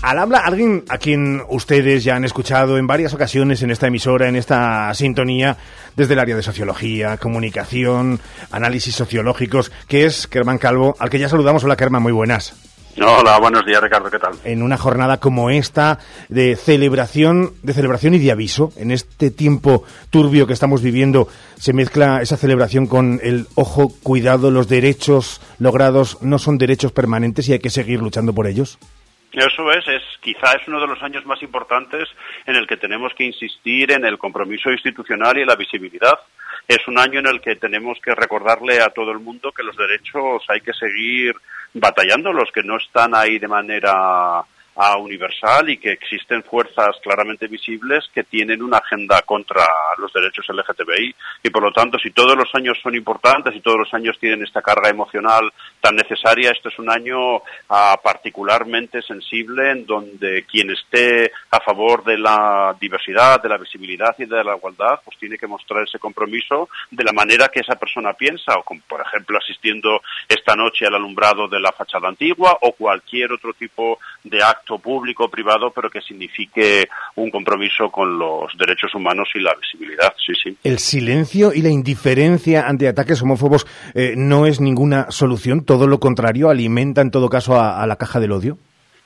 Al habla alguien a quien ustedes ya han escuchado en varias ocasiones en esta emisora, en esta sintonía, desde el área de sociología, comunicación, análisis sociológicos, que es Kerman Calvo, al que ya saludamos. Hola Kerman, muy buenas. Hola, buenos días Ricardo, ¿qué tal? En una jornada como esta de celebración, de celebración y de aviso, en este tiempo turbio que estamos viviendo, se mezcla esa celebración con el ojo, cuidado, los derechos logrados no son derechos permanentes y hay que seguir luchando por ellos. Eso es, es quizá es uno de los años más importantes en el que tenemos que insistir en el compromiso institucional y la visibilidad. Es un año en el que tenemos que recordarle a todo el mundo que los derechos hay que seguir batallando, los que no están ahí de manera a universal y que existen fuerzas claramente visibles que tienen una agenda contra los derechos LGTBI y por lo tanto si todos los años son importantes y todos los años tienen esta carga emocional tan necesaria, este es un año ah, particularmente sensible en donde quien esté a favor de la diversidad, de la visibilidad y de la igualdad, pues tiene que mostrar ese compromiso de la manera que esa persona piensa, o como, por ejemplo asistiendo esta noche al alumbrado de la fachada antigua o cualquier otro tipo de acto público o privado, pero que signifique un compromiso con los derechos humanos y la visibilidad. Sí, sí. El silencio y la indiferencia ante ataques homófobos eh, no es ninguna solución, todo lo contrario, alimenta en todo caso a la caja del odio.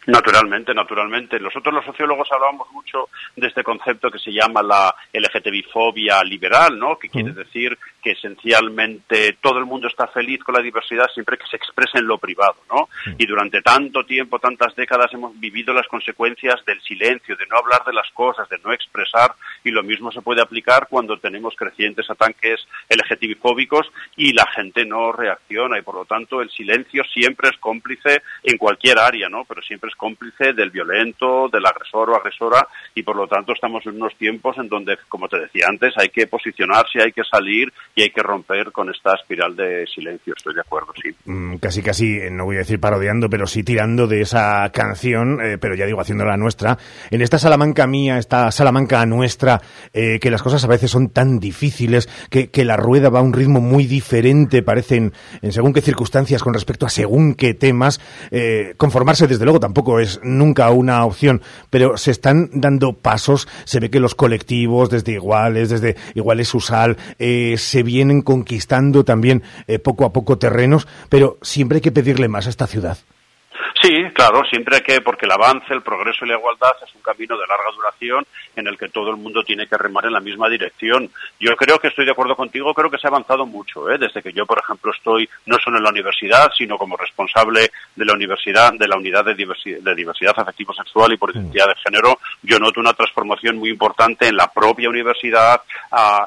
Naturalmente, naturalmente. Nosotros los sociólogos hablábamos mucho de este concepto que se llama la LGTBI-fobia liberal, ¿no? Que quiere decir que esencialmente todo el mundo está feliz con la diversidad siempre que se exprese en lo privado, ¿no? Y durante tanto tiempo, tantas décadas hemos vivido las consecuencias del silencio, de no hablar de las cosas, de no expresar, y lo mismo se puede aplicar cuando tenemos crecientes ataques LGTBI-fóbicos y la gente no reacciona, y por lo tanto el silencio siempre es cómplice en cualquier área, ¿no? Pero siempre es cómplice del violento, del agresor o agresora, y por lo tanto estamos en unos tiempos en donde, como te decía antes, hay que posicionarse, hay que salir y hay que romper con esta espiral de silencio. Estoy de acuerdo, sí. Mm, casi, casi, eh, no voy a decir parodiando, pero sí tirando de esa canción, eh, pero ya digo, haciéndola nuestra. En esta Salamanca mía, esta Salamanca nuestra, eh, que las cosas a veces son tan difíciles, que, la rueda va a un ritmo muy diferente, parecen, en según qué circunstancias, con respecto a según qué temas, conformarse desde luego tampoco es nunca una opción, pero se están dando pasos, se ve que los colectivos, desde iguales, desde iguales Usal, se vienen conquistando también eh, poco a poco terrenos, pero siempre hay que pedirle más a esta ciudad. Sí, claro, siempre que, porque el avance, el progreso y la igualdad es un camino de larga duración en el que todo el mundo tiene que remar en la misma dirección. Yo creo que estoy de acuerdo contigo, creo que se ha avanzado mucho, ¿eh? desde que yo, por ejemplo, estoy no solo en la universidad, sino como responsable de la universidad, de la unidad de, diversidad afectivo-sexual y por mm. identidad de género, yo noto una transformación muy importante en la propia universidad,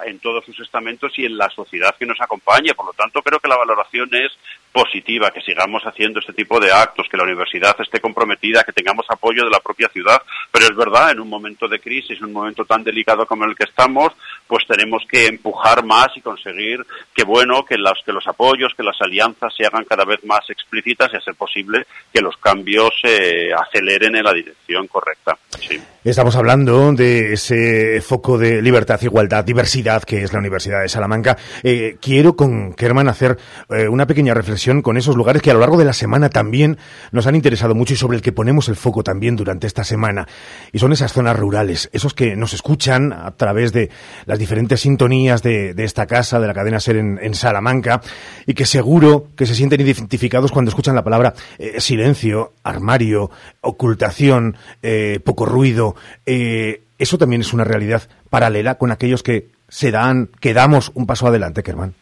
en todos sus estamentos y en la sociedad que nos acompaña. Por lo tanto, creo que la valoración es positiva, que sigamos haciendo este tipo de actos, que la universidad esté comprometida, que tengamos apoyo de la propia ciudad. Pero es verdad, en un momento de crisis, en un momento tan delicado como el que estamos, pues tenemos que empujar más y conseguir que, bueno, que los, apoyos, que las alianzas se hagan cada vez más explícitas y a ser posible que los cambios se aceleren en la dirección correcta. Estamos hablando de ese foco de libertad, igualdad, diversidad que es la Universidad de Salamanca. Eh, quiero con Kerman hacer eh, una pequeña reflexión con esos lugares que a lo largo de la semana también nos han interesado mucho y sobre el que ponemos el foco también durante esta semana. Y son esas zonas rurales, esos que nos escuchan a través de las diferentes sintonías de, esta casa, de la cadena SER en, Salamanca, y que seguro que se sienten identificados cuando escuchan la palabra eh, silencio, armario, ocultación, poco ruido. Eh, eso también es una realidad paralela con aquellos que se dan, que damos un paso adelante, Kerman.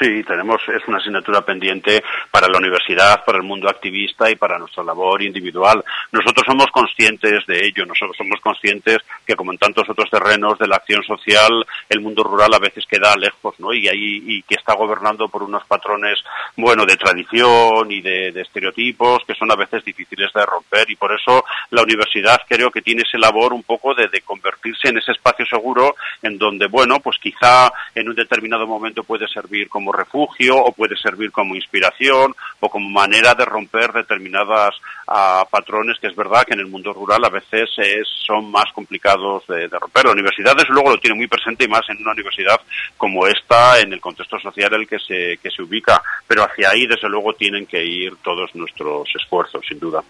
Sí, tenemos, es una asignatura pendiente para la universidad, para el mundo activista y para nuestra labor individual. Nosotros somos conscientes de ello, nosotros somos conscientes que como en tantos otros terrenos de la acción social, el mundo rural a veces queda lejos, ¿no? Y ahí, y que está gobernando por unos patrones, bueno, de tradición y de, estereotipos que son a veces difíciles de romper y por eso la universidad creo que tiene ese labor un poco de, de convertirse en ese espacio seguro en donde, bueno, pues quizá en un determinado momento puede servir como refugio o puede servir como inspiración o como manera de romper determinadas ah, patrones que es verdad que en el mundo rural a veces son más complicados de, romper. La universidad desde luego lo tiene muy presente y más en una universidad como esta en el contexto social en el que se, que se ubica, pero hacia ahí desde luego tienen que ir todos nuestros esfuerzos, sin duda.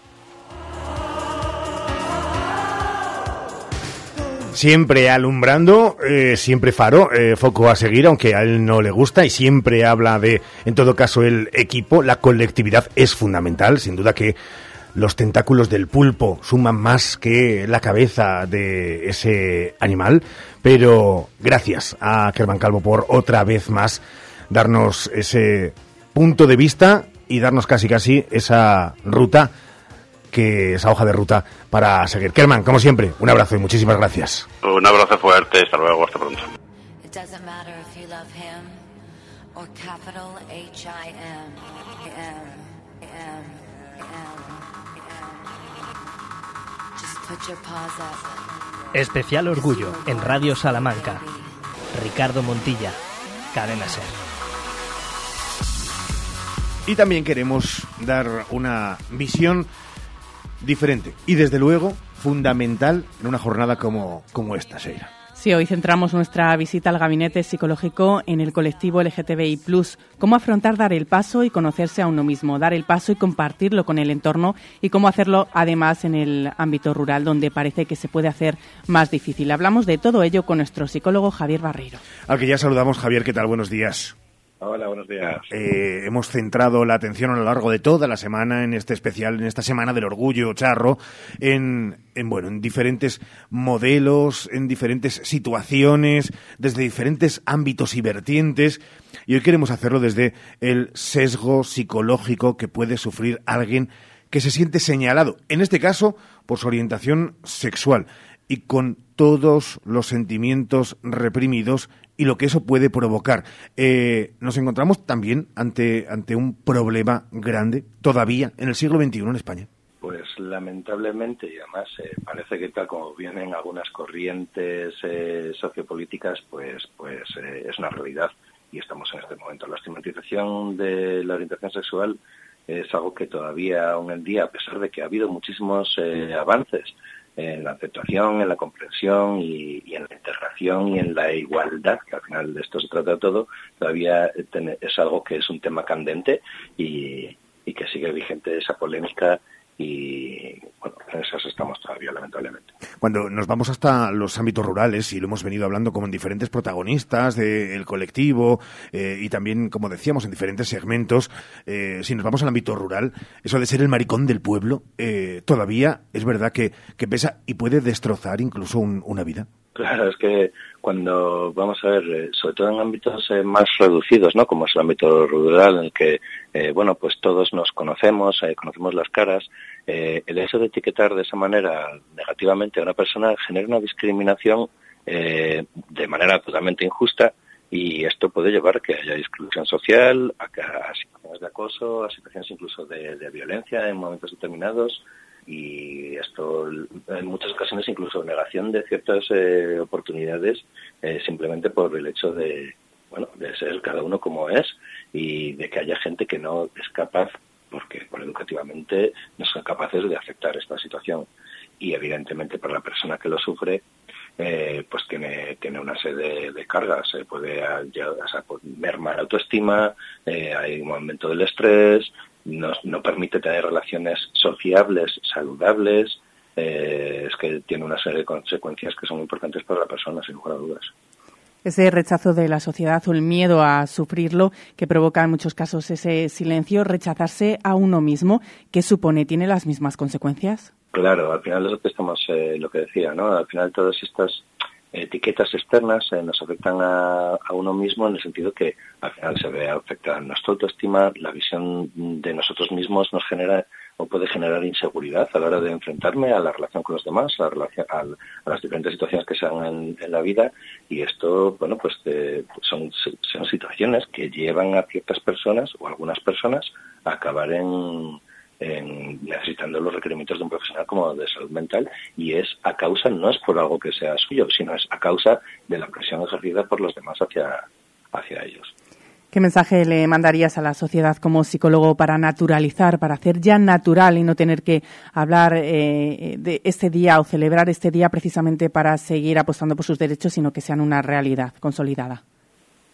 Siempre alumbrando, eh, siempre faro, eh, foco a seguir, aunque a él no le gusta, y siempre habla de, en todo caso, el equipo, la colectividad es fundamental, sin duda que los tentáculos del pulpo suman más que la cabeza de ese animal, pero gracias a Kerman Calvo por otra vez más darnos ese punto de vista y darnos casi casi esa ruta que esa hoja de ruta para seguir. Kerman, como siempre, un abrazo y muchísimas gracias. Un abrazo fuerte, hasta luego, hasta pronto. Especial Orgullo en Radio Salamanca. Ricardo Montilla, Cadena Ser. Y también queremos dar una visión diferente y desde luego fundamental en una jornada como, como esta, Seira. Sí, hoy centramos nuestra visita al gabinete psicológico en el colectivo LGTBI+. Cómo afrontar dar el paso y conocerse a uno mismo, dar el paso y compartirlo con el entorno y cómo hacerlo además en el ámbito rural donde parece que se puede hacer más difícil. Hablamos de todo ello con nuestro psicólogo Javier Barreiro. Al que ya saludamos, Javier, ¿qué tal? Buenos días. Hola, buenos días. Eh, hemos centrado la atención a lo largo de toda la semana en este especial, en esta semana del orgullo charro, en, en bueno, en diferentes modelos, en diferentes situaciones, desde diferentes ámbitos y vertientes. Y hoy queremos hacerlo desde el sesgo psicológico que puede sufrir alguien que se siente señalado, en este caso, por su orientación sexual y con todos los sentimientos reprimidos y lo que eso puede provocar. Eh, nos encontramos también ante, ante un problema grande todavía en el siglo XXI en España. Pues lamentablemente, y además eh, parece que tal como vienen algunas corrientes eh, sociopolíticas, pues, pues es una realidad y estamos en este momento. La estigmatización de la orientación sexual es algo que todavía aún en día, a pesar de que ha habido muchísimos avances, en la aceptación, en la comprensión y, en la integración y en la igualdad, que al final de esto se trata todo, todavía es algo que es un tema candente y, y que sigue vigente esa polémica y bueno, en esas estamos todavía, lamentablemente. Cuando nos vamos hasta los ámbitos rurales, y lo hemos venido hablando como en diferentes protagonistas del colectivo eh, y también, como decíamos, en diferentes segmentos, eh, si nos vamos al ámbito rural, eso de ser el maricón del pueblo, eh, todavía es verdad que, que, pesa y puede destrozar incluso una vida. Claro, es que cuando vamos a ver, eh, sobre todo en ámbitos eh, más reducidos, ¿no? Como es el ámbito rural, en el que, eh, bueno, pues todos nos conocemos, conocemos las caras, el hecho de etiquetar de esa manera negativamente a una persona genera una discriminación de manera totalmente injusta y esto puede llevar a que haya exclusión social, a, a situaciones de acoso, a situaciones incluso de violencia en momentos determinados y esto en muchas ocasiones incluso negación de ciertas eh, oportunidades eh, simplemente por el hecho de bueno de ser cada uno como es y de que haya gente que no es capaz porque por educativamente no son capaces de aceptar esta situación. Y evidentemente para la persona que lo sufre eh, pues tiene tiene una serie de, cargas. Se puede ya, mermar autoestima hay un momento del estrés no, no permite tener relaciones sociables, saludables, eh, es que tiene una serie de consecuencias que son importantes para la persona, sin lugar a dudas. Ese rechazo de la sociedad o el miedo a sufrirlo que provoca en muchos casos ese silencio, rechazarse a uno mismo, ¿qué supone? ¿Tiene las mismas consecuencias? Claro, al final es lo que estamos, eh, lo que decía, ¿no? Al final todas estas etiquetas externas eh, nos afectan a, uno mismo en el sentido que al final se ve afectada nuestra autoestima, la visión de nosotros mismos nos genera o puede generar inseguridad a la hora de enfrentarme a la relación con los demás, a, las diferentes situaciones que se dan en, la vida. Y esto, bueno, pues son, son situaciones que llevan a ciertas personas o algunas personas a acabar en necesitando los requerimientos de un profesional como de salud mental y es a causa, no es por algo que sea suyo, sino es a causa de la presión ejercida por los demás hacia, hacia ellos. ¿Qué mensaje le mandarías a la sociedad como psicólogo para naturalizar, para hacer ya natural y no tener que hablar eh, de este día o celebrar este día precisamente para seguir apostando por sus derechos, sino que sean una realidad consolidada?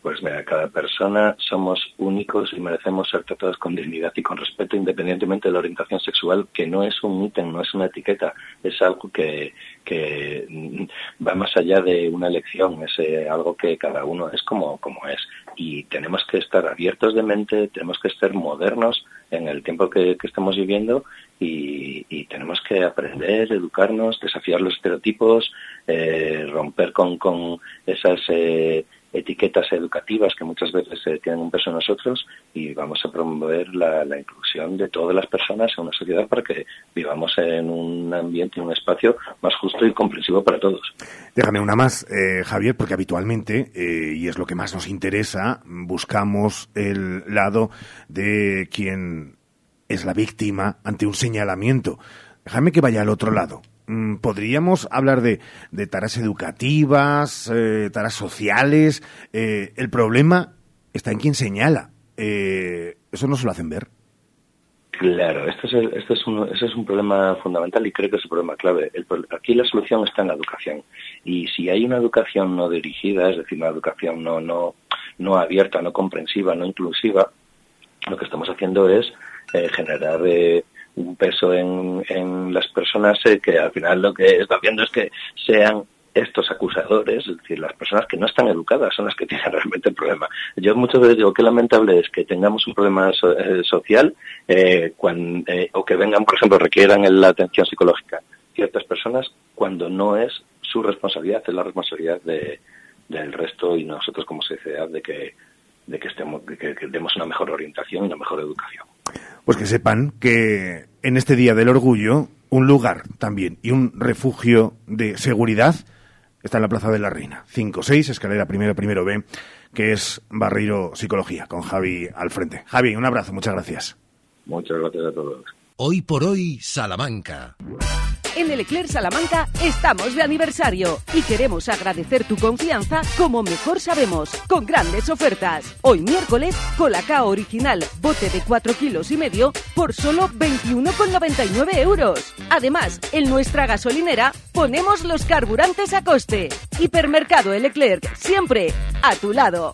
Pues mira, cada persona somos únicos y merecemos ser tratados con dignidad y con respeto independientemente de la orientación sexual, que no es un ítem, no es una etiqueta, es algo que, que va más allá de una elección, es eh, algo que cada uno es como, como es. Y tenemos que estar abiertos de mente, tenemos que estar modernos en el tiempo que, estamos viviendo y, tenemos que aprender, educarnos, desafiar los estereotipos, eh, romper con, con esas... Eh, etiquetas educativas que muchas veces se tienen un peso en nosotros y vamos a promover la, inclusión de todas las personas en una sociedad para que vivamos en un ambiente, en un espacio más justo y comprensivo para todos. Déjame una más, eh, Javier, porque habitualmente, eh, y es lo que más nos interesa, buscamos el lado de quien es la víctima ante un señalamiento. Déjame que vaya al otro lado podríamos hablar de, tareas educativas, eh, tareas sociales. Eh, el problema está en quien señala. Eh, eso no se lo hacen ver. Claro, este es, el- este es un, ese es un problema fundamental y creo que es el problema clave. El aquí la solución está en la educación. Y si hay una educación no dirigida, es decir, una educación no, no, no abierta, no comprensiva, no inclusiva, lo que estamos haciendo es eh, generar un peso en, las personas eh, que al final lo que está haciendo es que sean estos acusadores, es decir, las personas que no están educadas son las que tienen realmente el problema. Yo muchas veces digo que lamentable es que tengamos un problema so- eh, social eh, cuan- eh, o que vengan, por ejemplo, requieran la atención psicológica ciertas personas cuando no es su responsabilidad, es la responsabilidad de, del resto y nosotros como sociedad de que de que estemos de que demos una mejor orientación y una mejor educación. Pues que sepan que en este Día del Orgullo, un lugar también y un refugio de seguridad está en la Plaza de la Reina. 5-6, escalera primero, primero B, que es Barreiro Psicología, con Javi al frente. Javi, un abrazo, muchas gracias. Muchas gracias a todos. Hoy por hoy, Salamanca. En el Eclair Salamanca estamos de aniversario y queremos agradecer tu confianza como mejor sabemos, con grandes ofertas. Hoy miércoles, Colacao original, bote de 4 kilos y medio, por solo 21,99 euros. Además, en nuestra gasolinera ponemos los carburantes a coste. Hipermercado El Eclerc, siempre a tu lado.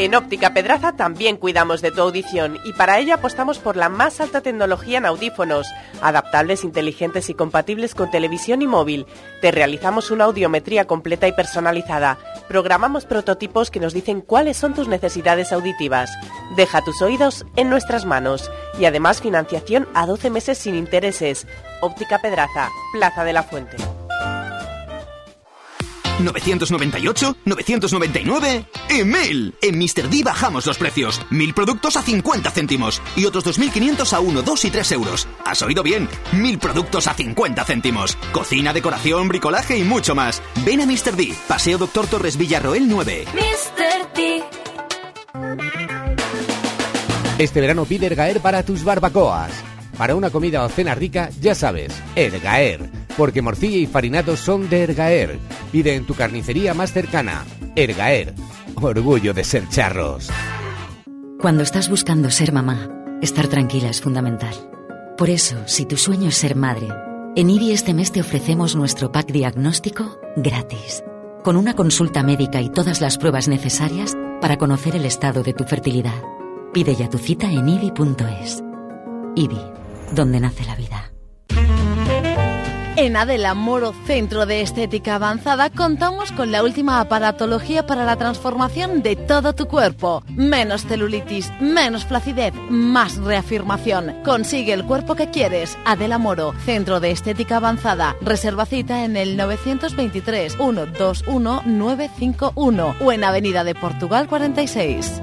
En Óptica Pedraza también cuidamos de tu audición y para ello apostamos por la más alta tecnología en audífonos, adaptables, inteligentes y compatibles con televisión y móvil. Te realizamos una audiometría completa y personalizada. Programamos prototipos que nos dicen cuáles son tus necesidades auditivas. Deja tus oídos en nuestras manos y además financiación a 12 meses sin intereses. Óptica Pedraza, Plaza de la Fuente. 998, 999 y 1000. En Mr. D bajamos los precios. 1000 productos a 50 céntimos y otros 2500 a 1, 2 y 3 euros. ¿Has oído bien? 1000 productos a 50 céntimos. Cocina, decoración, bricolaje y mucho más. Ven a Mr. D, Paseo Doctor Torres Villarroel 9. Mr. D. Este verano pide Ergaer para tus barbacoas. Para una comida o cena rica, ya sabes, Ergaer. Porque morcilla y farinatos son de Ergaer. Pide en tu carnicería más cercana. Ergaer. Orgullo de ser charros. Cuando estás buscando ser mamá, estar tranquila es fundamental. Por eso, si tu sueño es ser madre, en IBI este mes te ofrecemos nuestro pack diagnóstico gratis, con una consulta médica y todas las pruebas necesarias para conocer el estado de tu fertilidad. Pide ya tu cita en IBI.es. IBI, donde nace la vida. En Adela Moro Centro de Estética Avanzada contamos con la última aparatología para la transformación de todo tu cuerpo. Menos celulitis, menos flacidez, más reafirmación. Consigue el cuerpo que quieres. Adela Moro, Centro de Estética Avanzada. Reserva cita en el 923 121 951 o en Avenida de Portugal 46.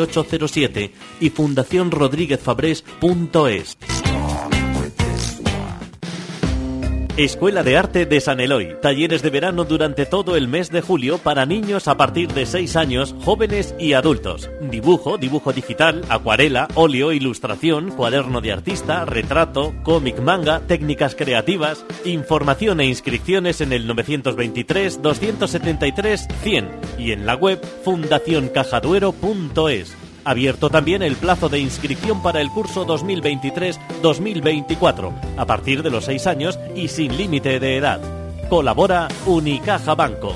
0807 y fundacionrodríguezfabrés.es. Escuela de Arte de San Eloy. Talleres de verano durante todo el mes de julio para niños a partir de 6 años, jóvenes y adultos. Dibujo, dibujo digital, acuarela, óleo, ilustración, cuaderno de artista, retrato, cómic manga, técnicas creativas. Información e inscripciones en el 923 273 100 y en la web fundacioncajaduero.es. Abierto también el plazo de inscripción para el curso 2023-2024, a partir de los 6 años y sin límite de edad. Colabora Unicaja Banco.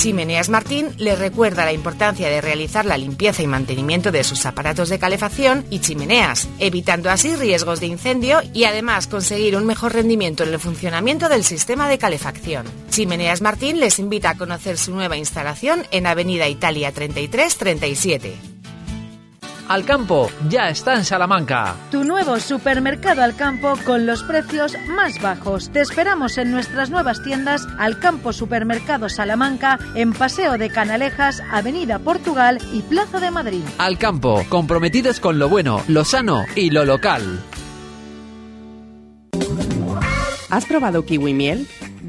Chimeneas Martín le recuerda la importancia de realizar la limpieza y mantenimiento de sus aparatos de calefacción y chimeneas, evitando así riesgos de incendio y además conseguir un mejor rendimiento en el funcionamiento del sistema de calefacción. Chimeneas Martín les invita a conocer su nueva instalación en Avenida Italia 3337. Alcampo ya está en Salamanca. Tu nuevo supermercado Alcampo con los precios más bajos. Te esperamos en nuestras nuevas tiendas Alcampo Supermercado Salamanca en Paseo de Canalejas, Avenida Portugal y Plaza de Madrid. Alcampo, comprometidos con lo bueno, lo sano y lo local. ¿Has probado kiwi miel?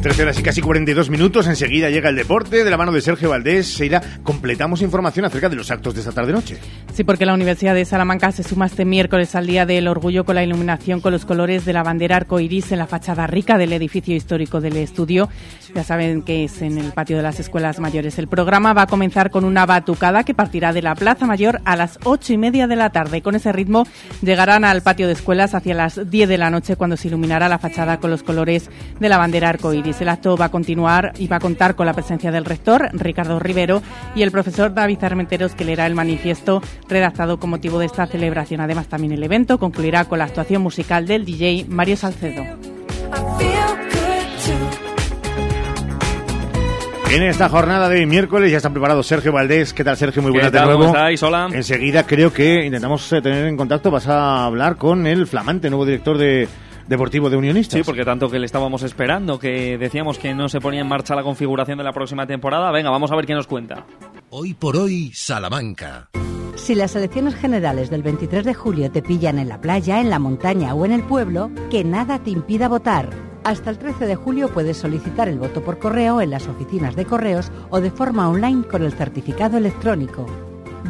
13 horas y casi 42 minutos. Enseguida llega el deporte de la mano de Sergio Valdés. Seira, completamos información acerca de los actos de esta tarde-noche. Sí, porque la Universidad de Salamanca se suma este miércoles al Día del Orgullo con la iluminación con los colores de la bandera arcoiris en la fachada rica del edificio histórico del estudio. Ya saben que es en el patio de las escuelas mayores. El programa va a comenzar con una batucada que partirá de la Plaza Mayor a las ocho y media de la tarde. Con ese ritmo llegarán al patio de escuelas hacia las 10 de la noche cuando se iluminará la fachada con los colores de la bandera arcoiris. El acto va a continuar y va a contar con la presencia del rector, Ricardo Rivero, y el profesor David Armenteros, que leerá el manifiesto redactado con motivo de esta celebración. Además, también el evento concluirá con la actuación musical del DJ Mario Salcedo. En esta jornada de miércoles ya están preparados Sergio Valdés. ¿Qué tal, Sergio? Muy buenas ¿Qué tal? de nuevo. ¿Cómo estáis? Hola. Enseguida creo que intentamos eh, tener en contacto. Vas a hablar con el flamante nuevo director de Deportivo de Unionistas. Sí, porque tanto que le estábamos esperando, que decíamos que no se ponía en marcha la configuración de la próxima temporada. Venga, vamos a ver qué nos cuenta. Hoy por hoy, Salamanca. Si las elecciones generales del 23 de julio te pillan en la playa, en la montaña o en el pueblo, que nada te impida votar. Hasta el 13 de julio puedes solicitar el voto por correo en las oficinas de correos o de forma online con el certificado electrónico.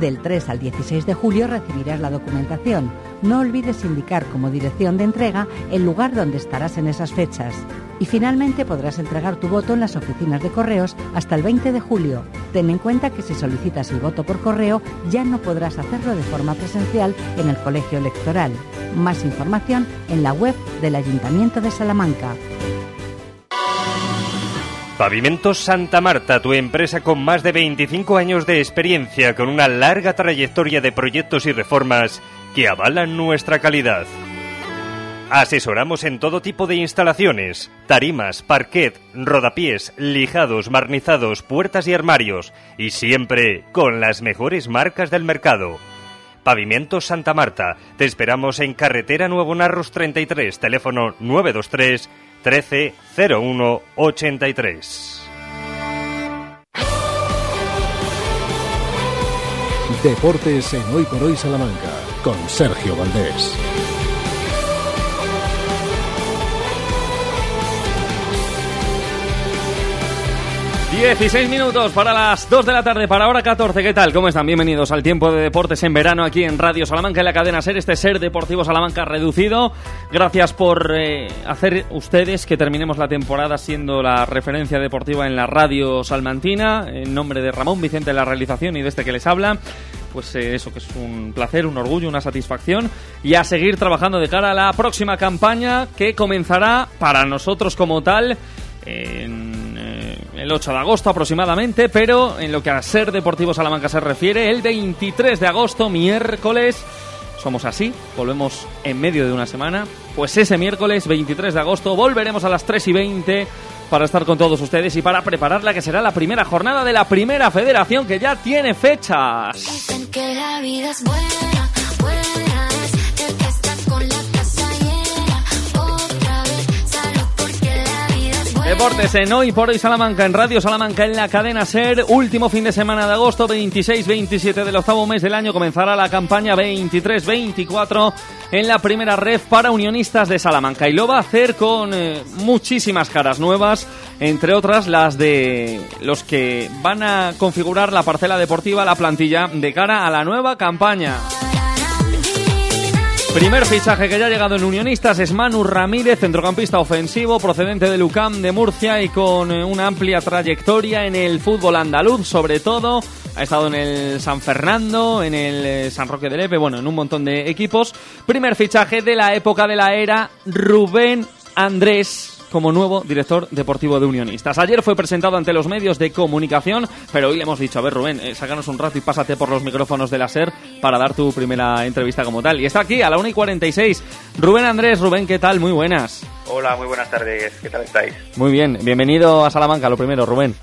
Del 3 al 16 de julio recibirás la documentación. No olvides indicar como dirección de entrega el lugar donde estarás en esas fechas. Y finalmente podrás entregar tu voto en las oficinas de correos hasta el 20 de julio. Ten en cuenta que si solicitas el voto por correo ya no podrás hacerlo de forma presencial en el colegio electoral. Más información en la web del Ayuntamiento de Salamanca. Pavimentos Santa Marta, tu empresa con más de 25 años de experiencia, con una larga trayectoria de proyectos y reformas que avalan nuestra calidad. Asesoramos en todo tipo de instalaciones, tarimas, parquet, rodapiés, lijados, barnizados, puertas y armarios, y siempre con las mejores marcas del mercado. Pavimentos Santa Marta, te esperamos en Carretera Nuevo Narros 33, teléfono 923 13 01 83. Deportes en Hoy por Hoy Salamanca con Sergio Valdés. 16 minutos para las 2 de la tarde, para hora 14. ¿Qué tal? ¿Cómo están? Bienvenidos al tiempo de deportes en verano aquí en Radio Salamanca, en la cadena SER, este SER Deportivo Salamanca reducido. Gracias por eh, hacer ustedes que terminemos la temporada siendo la referencia deportiva en la radio salmantina. En nombre de Ramón Vicente la realización y de este que les habla pues eh, eso que es un placer, un orgullo, una satisfacción y a seguir trabajando de cara a la próxima campaña que comenzará para nosotros como tal en el 8 de agosto aproximadamente, pero en lo que a Ser Deportivo Salamanca se refiere, el 23 de agosto, miércoles, somos así, volvemos en medio de una semana, pues ese miércoles 23 de agosto volveremos a las 3 y 20 para estar con todos ustedes y para preparar la que será la primera jornada de la primera federación que ya tiene fechas. que la vida es buena Deportes en Hoy por Hoy Salamanca, en Radio Salamanca, en la cadena SER. Último fin de semana de agosto, 26-27 del octavo mes del año. Comenzará la campaña 23-24 en la primera red para unionistas de Salamanca. Y lo va a hacer con eh, muchísimas caras nuevas, entre otras las de los que van a configurar la parcela deportiva, la plantilla, de cara a la nueva campaña. Primer fichaje que ya ha llegado en Unionistas es Manu Ramírez, centrocampista ofensivo, procedente de Lucam de Murcia y con eh, una amplia trayectoria en el fútbol andaluz, sobre todo. Ha estado en el San Fernando, en el eh, San Roque de Lepe, bueno, en un montón de equipos. Primer fichaje de la época de la era Rubén Andrés como nuevo director deportivo de Unionistas. Ayer fue presentado ante los medios de comunicación, pero hoy le hemos dicho, a ver Rubén, eh, sácanos un rato y pásate por los micrófonos de la SER para dar tu primera entrevista como tal. Y está aquí a la 1 y 46. Rubén Andrés, Rubén, ¿qué tal? Muy buenas. Hola, muy buenas tardes. ¿Qué tal estáis? Muy bien, bienvenido a Salamanca, lo primero, Rubén.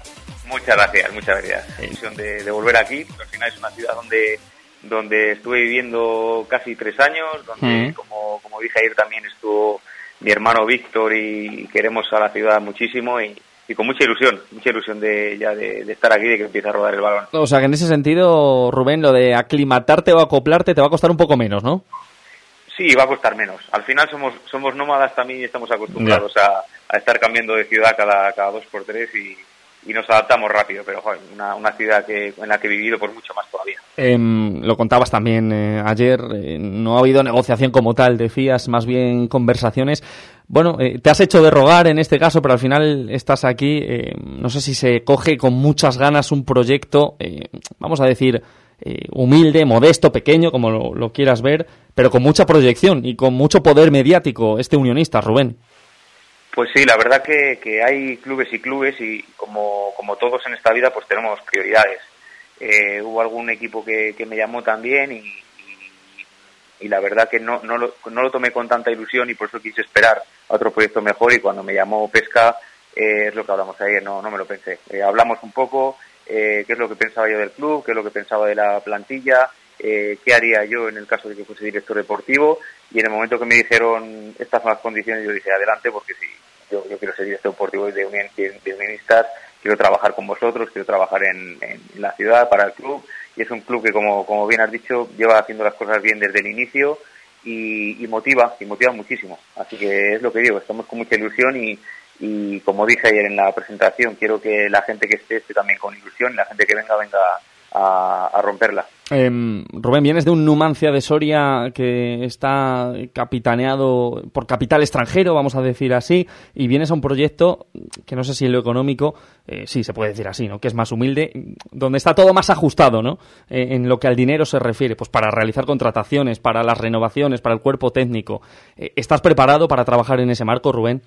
Muchas gracias, muchas gracias. La ilusión de, de volver aquí. Al final es una ciudad donde donde estuve viviendo casi tres años, donde, Mm. como, como dije ayer, también estuvo mi hermano Víctor y queremos a la ciudad muchísimo y, y con mucha ilusión, mucha ilusión de ya de, de estar aquí, de que empiece a rodar el balón. O sea que en ese sentido, Rubén, lo de aclimatarte o acoplarte te va a costar un poco menos, ¿no? Sí, va a costar menos. Al final somos somos nómadas también y estamos acostumbrados a, a estar cambiando de ciudad cada, cada dos por tres y, y nos adaptamos rápido, pero una, una ciudad que, en la que he vivido por mucho más todavía. Em, lo contabas también eh, ayer, eh, no ha habido negociación como tal, decías, más bien conversaciones. Bueno, eh, te has hecho de rogar en este caso, pero al final estás aquí. no sé si se coge con muchas ganas un proyecto, vamos a decir, humilde, modesto, pequeño, como lo quieras ver, pero con mucha proyección y con mucho poder mediático, este unionista, Rubén. Pues sí, la verdad que, que hay clubes y clubes y como, como todos en esta vida pues tenemos prioridades. Eh, hubo algún equipo que, me llamó también y, y- la verdad que no, no, lo, tomé con tanta ilusión y por eso quise esperar a otro proyecto mejor y cuando me llamó Pesca eh, es lo que hablamos ayer, no, no me lo pensé. Eh, hablamos un poco eh, qué es lo que pensaba yo del club, qué es lo que pensaba de la plantilla, eh, qué haría yo en el caso de que fuese director deportivo y en el momento que me dijeron estas son condiciones yo dije adelante porque sí, yo, yo quiero ser director deportivo de, unión, de unionistas, quiero trabajar con vosotros, quiero trabajar en, en la ciudad, para el club y es un club que como, como bien has dicho lleva haciendo las cosas bien desde el inicio y, y motiva, y motiva muchísimo. Así que es lo que digo, estamos con mucha ilusión y, y como dije ayer en la presentación, quiero que la gente que esté esté también con ilusión, la gente que venga venga a, a romperla. Em, Rubén, vienes de un Numancia de Soria que está capitaneado por capital extranjero, vamos a decir así, y vienes a un proyecto que no sé si en lo económico, eh, sí, se puede decir así, ¿no? Que es más humilde, donde está todo más ajustado, ¿no? Eh, en lo que al dinero se refiere, pues para realizar contrataciones, para las renovaciones, para el cuerpo técnico. Eh, ¿Estás preparado para trabajar en ese marco, Rubén?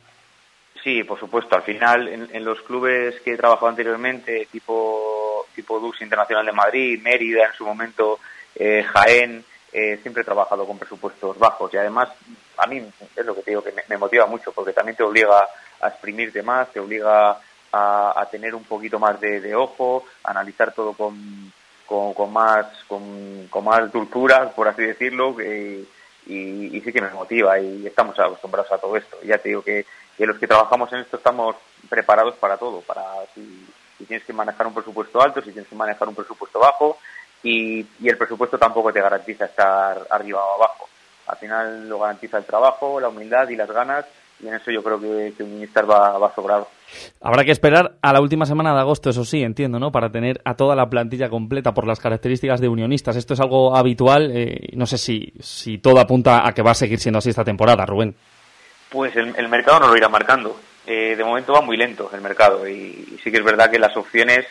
Sí, por supuesto. Al final, en, en los clubes que he trabajado anteriormente, tipo, tipo Dux Internacional de Madrid, Mérida en su momento, eh, Jaén, eh, siempre he trabajado con presupuestos bajos. Y además, a mí es lo que te digo, que me, motiva mucho, porque también te obliga a exprimirte más, te obliga a, a tener un poquito más de, ojo, a analizar todo con, con, más con, más dulzura, por así decirlo, y, y sí que me motiva y estamos acostumbrados a todo esto. Ya te digo que, que los que trabajamos en esto estamos preparados para todo, para si, si tienes que manejar un presupuesto alto, si tienes que manejar un presupuesto bajo y, y el presupuesto tampoco te garantiza estar arriba o abajo. Al final lo garantiza el trabajo, la humildad y las ganas y en eso yo creo que, que Unionistas va, va sobrado. Habrá que esperar a la última semana de agosto, eso sí, entiendo, ¿no? Para tener a toda la plantilla completa por las características de unionistas. Esto es algo habitual. Eh, no sé si, si todo apunta a que va a seguir siendo así esta temporada, Rubén. Pues el, el mercado nos lo irá marcando. Eh, de momento va muy lento el mercado y, y sí que es verdad que las opciones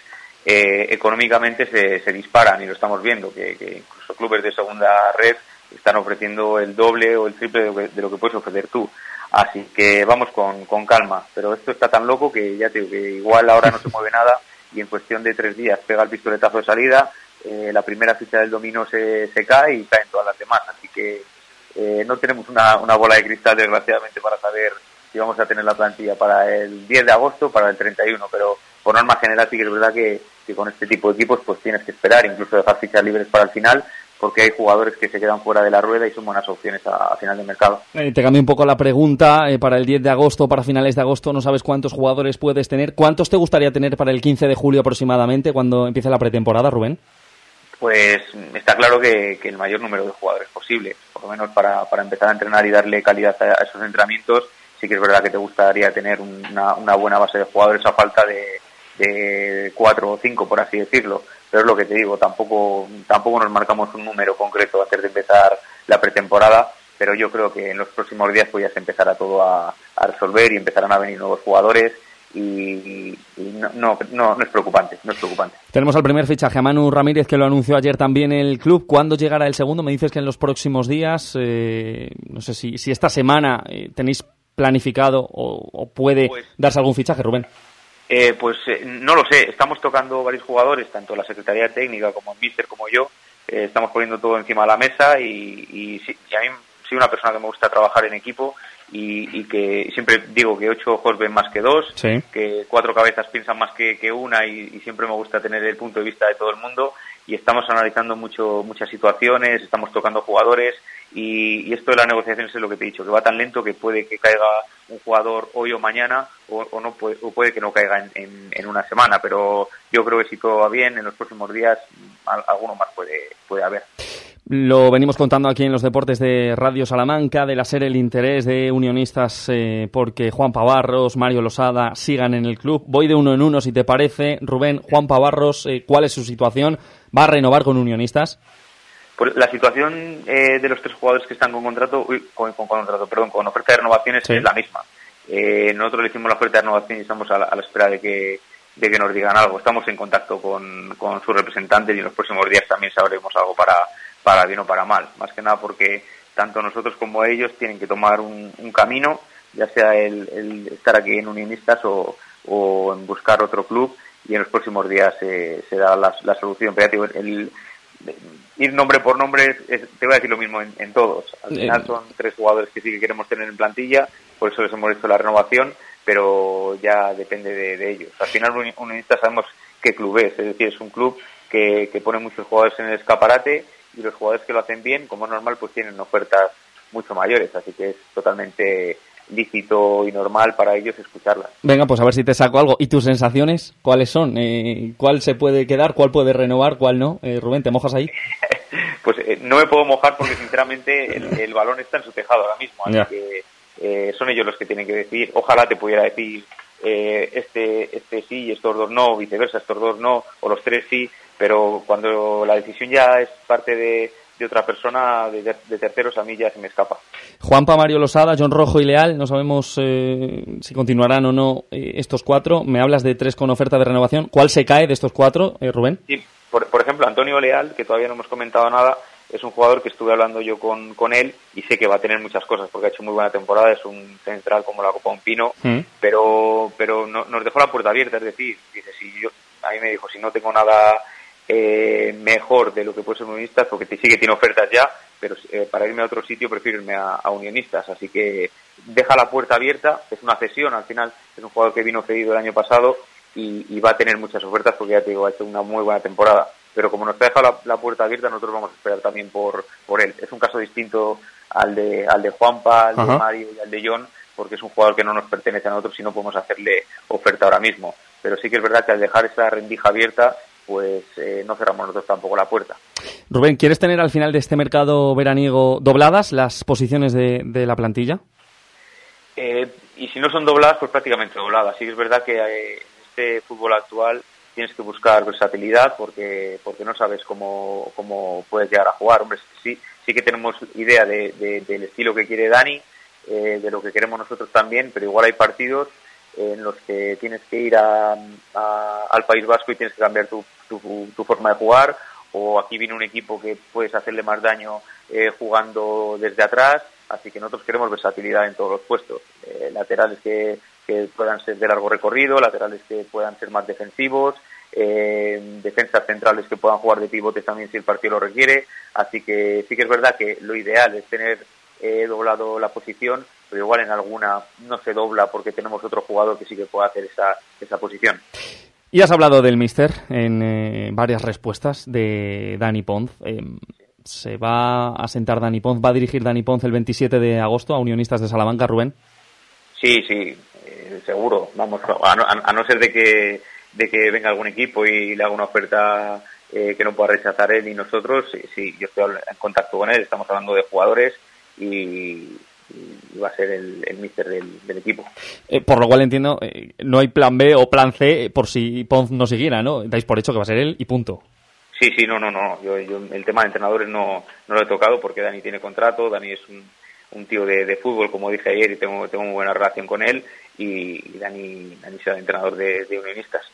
eh, económicamente se, se, disparan y lo estamos viendo, que, que, incluso clubes de segunda red están ofreciendo el doble o el triple de lo que, de lo que puedes ofrecer tú. Así que vamos con, con, calma, pero esto está tan loco que ya te digo que igual ahora no se mueve nada y en cuestión de tres días pega el pistoletazo de salida, eh, la primera ficha del dominó se, se cae y caen todas las demás. Así que eh, no tenemos una, una bola de cristal desgraciadamente para saber si vamos a tener la plantilla para el 10 de agosto, para el 31, pero por norma general sí que es verdad que, que con este tipo de equipos pues tienes que esperar, incluso dejar fichas libres para el final porque hay jugadores que se quedan fuera de la rueda y son buenas opciones a, a final de mercado. Eh, te cambio un poco la pregunta. Eh, para el 10 de agosto, para finales de agosto, no sabes cuántos jugadores puedes tener. ¿Cuántos te gustaría tener para el 15 de julio aproximadamente, cuando empiece la pretemporada, Rubén? Pues está claro que, que el mayor número de jugadores posible, por lo menos para, para empezar a entrenar y darle calidad a, a, esos entrenamientos. Sí que es verdad que te gustaría tener una, una buena base de jugadores a falta de, de cuatro o cinco, por así decirlo pero es lo que te digo, tampoco, tampoco nos marcamos un número concreto antes de empezar la pretemporada, pero yo creo que en los próximos días pues ya se empezará todo a, resolver y empezarán a venir nuevos jugadores y, y no, no, no, no, es preocupante, no es preocupante. Tenemos al primer fichaje a Manu Ramírez que lo anunció ayer también el club. ¿Cuándo llegará el segundo? Me dices que en los próximos días, eh, no sé si, si esta semana eh, tenéis planificado o, o puede pues, darse algún fichaje, Rubén. Eh, pues eh, no lo sé, estamos tocando varios jugadores, tanto la Secretaría Técnica como el Mister como yo, eh, estamos poniendo todo encima de la mesa y, y, y, a mí soy una persona que me gusta trabajar en equipo y, y que siempre digo que ocho ojos ven más que dos, sí. que cuatro cabezas piensan más que, que una y, y, siempre me gusta tener el punto de vista de todo el mundo y estamos analizando mucho muchas situaciones, estamos tocando jugadores y, y, esto de las negociaciones es lo que te he dicho, que va tan lento que puede que caiga un jugador hoy o mañana o, o no puede, o puede que no caiga en, en, una semana, pero yo creo que si todo va bien, en los próximos días alguno más puede, puede haber. Lo venimos contando aquí en los deportes de Radio Salamanca, de la ser el interés de unionistas eh, porque Juan Pavarros, Mario Losada sigan en el club. Voy de uno en uno, si te parece. Rubén, Juan Pavarros, eh, ¿cuál es su situación? ¿Va a renovar con unionistas? Pues la situación eh, de los tres jugadores que están con contrato, uy, con, con, con, contrato, perdón, con oferta de renovaciones sí. es la misma. Eh, nosotros le hicimos la oferta de renovación y estamos a la, a la, espera de que, de que nos digan algo. Estamos en contacto con, con sus representantes y en los próximos días también sabremos algo para, para bien o para mal. Más que nada porque tanto nosotros como ellos tienen que tomar un, un camino, ya sea el, el, estar aquí en Unionistas o, o en buscar otro club y en los próximos días eh, se da la, la solución. Pero el, ir nombre por nombre, es, te voy a decir lo mismo en, en, todos. Al final son tres jugadores que sí que queremos tener en plantilla, por eso les hemos hecho la renovación, pero ya depende de, de ellos. Al final, Unionista sabemos qué club es, es decir, es un club que, que pone muchos jugadores en el escaparate y los jugadores que lo hacen bien, como es normal, pues tienen ofertas mucho mayores, así que es totalmente lícito y normal para ellos escucharlas. Venga, pues a ver si te saco algo. ¿Y tus sensaciones cuáles son? Eh, ¿Cuál se puede quedar? ¿Cuál puede renovar? ¿Cuál no? Eh, Rubén, ¿te mojas ahí? pues eh, no me puedo mojar porque sinceramente el, el, balón está en su tejado ahora mismo, así ya. que eh, son ellos los que tienen que decir. Ojalá te pudiera decir eh, este, este sí y estos dos no, viceversa, estos dos no, o los tres sí, pero cuando la decisión ya es parte de, de otra persona, de, de, terceros, a mí ya se me escapa. Juanpa, Mario Losada, John Rojo y Leal, no sabemos eh, si continuarán o no eh, estos cuatro. Me hablas de tres con oferta de renovación. ¿Cuál se cae de estos cuatro, eh, Rubén? Sí, por, por, ejemplo, Antonio Leal, que todavía no hemos comentado nada, es un jugador que estuve hablando yo con, con él y sé que va a tener muchas cosas porque ha hecho muy buena temporada, es un central como la Copa Un Pino, mm. pero, pero no, nos dejó la puerta abierta, es decir, dice, si yo, a mí me dijo, si no tengo nada eh, mejor de lo que puede ser unionistas, porque sí que tiene ofertas ya, pero eh, para irme a otro sitio prefiero irme a, a, unionistas. Así que deja la puerta abierta, es una cesión, al final es un jugador que vino cedido el año pasado y, y va a tener muchas ofertas porque ya te digo, ha hecho una muy buena temporada. Pero como nos deja la, la, puerta abierta, nosotros vamos a esperar también por, por él. Es un caso distinto al de, al de Juanpa, al Ajá. de Mario y al de John, porque es un jugador que no nos pertenece a nosotros y no podemos hacerle oferta ahora mismo. Pero sí que es verdad que al dejar esa rendija abierta, pues eh, no cerramos nosotros tampoco la puerta. Rubén, ¿quieres tener al final de este mercado veraniego dobladas las posiciones de, de la plantilla? Eh, y si no son dobladas, pues prácticamente dobladas. Sí es verdad que eh, en este fútbol actual tienes que buscar versatilidad porque porque no sabes cómo, cómo puedes llegar a jugar. Hombre, sí, sí que tenemos idea de, del estilo que quiere Dani, eh, de lo que queremos nosotros también, pero igual hay partidos en los que tienes que ir a, al País Vasco y tienes que cambiar tu, tu, forma de jugar, o aquí viene un equipo que puedes hacerle más daño eh, jugando desde atrás, así que nosotros queremos versatilidad en todos los puestos, eh, laterales que, que puedan ser de largo recorrido, laterales que puedan ser más defensivos, eh, defensas centrales que puedan jugar de pivote también si el partido lo requiere. Así que sí que es verdad que lo ideal es tener eh, doblado la posición, pero igual en alguna no se dobla porque tenemos otro jugador que sí que puede hacer esa, esa posición. Y has hablado del Mister en eh, varias respuestas de Dani Ponz. ¿Se va a sentar Dani Ponz? ¿Va a dirigir Dani Ponz el 27 de agosto a Unionistas de Salamanca, Rubén? Sí, sí, seguro. Vamos, a no ser de que de que venga algún equipo y le haga una oferta eh, que no pueda rechazar él y nosotros, sí, yo estoy en contacto con él, estamos hablando de jugadores y, va a ser el, el míster del, equipo. Eh, por lo cual entiendo, eh, no hay plan B o plan C por si Ponz no siguiera, ¿no? Dais por hecho que va a ser él y punto. Sí, sí, no, no, no. Yo, el tema de entrenadores no, no lo he tocado porque Dani tiene contrato, Dani es un, un tío de, fútbol, como dije ayer, y tengo, tengo muy buena relación con él, y, Dani, Dani será el entrenador de, de Unionistas.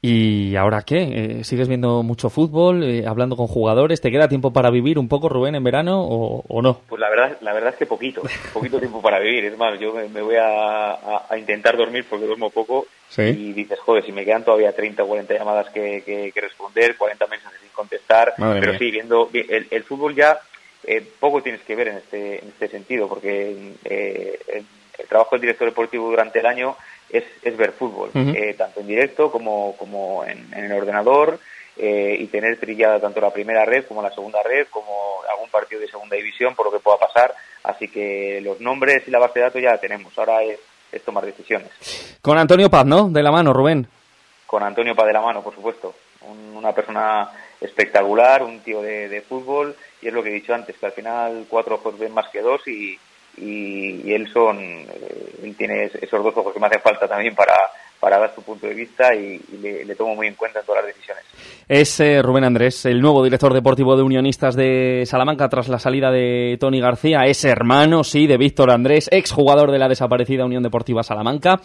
¿Y ahora qué? Eh, ¿Sigues viendo mucho fútbol, eh, hablando con jugadores? ¿Te queda tiempo para vivir un poco, Rubén, en verano o, no? Pues la verdad, la verdad es que poquito, poquito tiempo para vivir. Es más, yo me, voy a, intentar dormir porque duermo poco y dices, joder, si me quedan todavía 30 o 40 llamadas que, que, responder, 40 mensajes sin contestar, pero sí, viendo el, fútbol ya eh, poco tienes que ver en este, en este sentido porque el, el trabajo del director deportivo durante el año es, es ver fútbol, eh, tanto en directo como, como en, el ordenador, eh, y tener trillada tanto la primera red como la segunda red, como algún partido de segunda división, por lo que pueda pasar. Así que los nombres y la base de datos ya la tenemos. Ahora es, tomar decisiones. Con Antonio Paz, ¿no? De la mano, Rubén. Con Antonio Paz de la mano, por supuesto. una persona espectacular, un tío de, de, fútbol, y es lo que he dicho antes, que al final cuatro ojos ven más que dos y, y, él son, eh, él tiene esos dos ojos que me hacen falta también para, para dar su punto de vista y, le, tomo muy en cuenta en todas las decisiones. Es eh, Rubén Andrés, el nuevo director deportivo de Unionistas de Salamanca tras la salida de Tony García. Es hermano, sí, de Víctor Andrés, exjugador de la desaparecida Unión Deportiva Salamanca.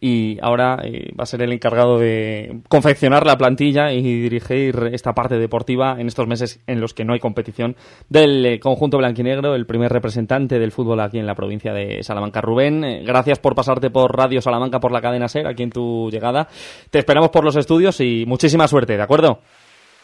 Y ahora eh, va a ser el encargado de confeccionar la plantilla y dirigir esta parte deportiva en estos meses en los que no hay competición del eh, conjunto blanquinegro, el primer representante del fútbol aquí en la provincia de Salamanca. Rubén, gracias por pasarte por Radio Salamanca, por la cadena SER, aquí en tu llegada. Te esperamos por los estudios y muchísima suerte, ¿de acuerdo?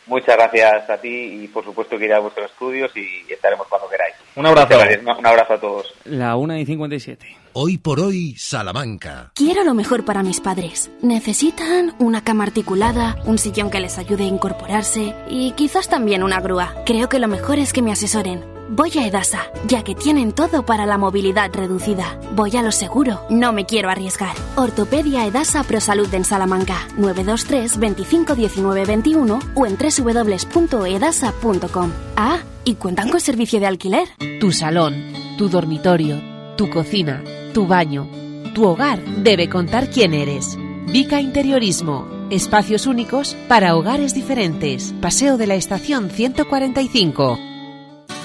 Muchas gracias a ti y por supuesto que iré a vuestros estudios y estaremos cuando queráis. Un abrazo. Un abrazo a todos. La 1 y 57. Hoy por hoy, Salamanca. Quiero lo mejor para mis padres. Necesitan una cama articulada, un sillón que les ayude a incorporarse y quizás también una grúa. Creo que lo mejor es que me asesoren. Voy a Edasa, ya que tienen todo para la movilidad reducida. Voy a lo seguro, no me quiero arriesgar. Ortopedia Edasa ProSalud en Salamanca, 923 25 19 21 o en www.edasa.com. Ah, y cuentan con servicio de alquiler. Tu salón, tu dormitorio, tu cocina, tu baño, tu hogar debe contar quién eres. Vica Interiorismo. Espacios únicos para hogares diferentes. Paseo de la Estación 145.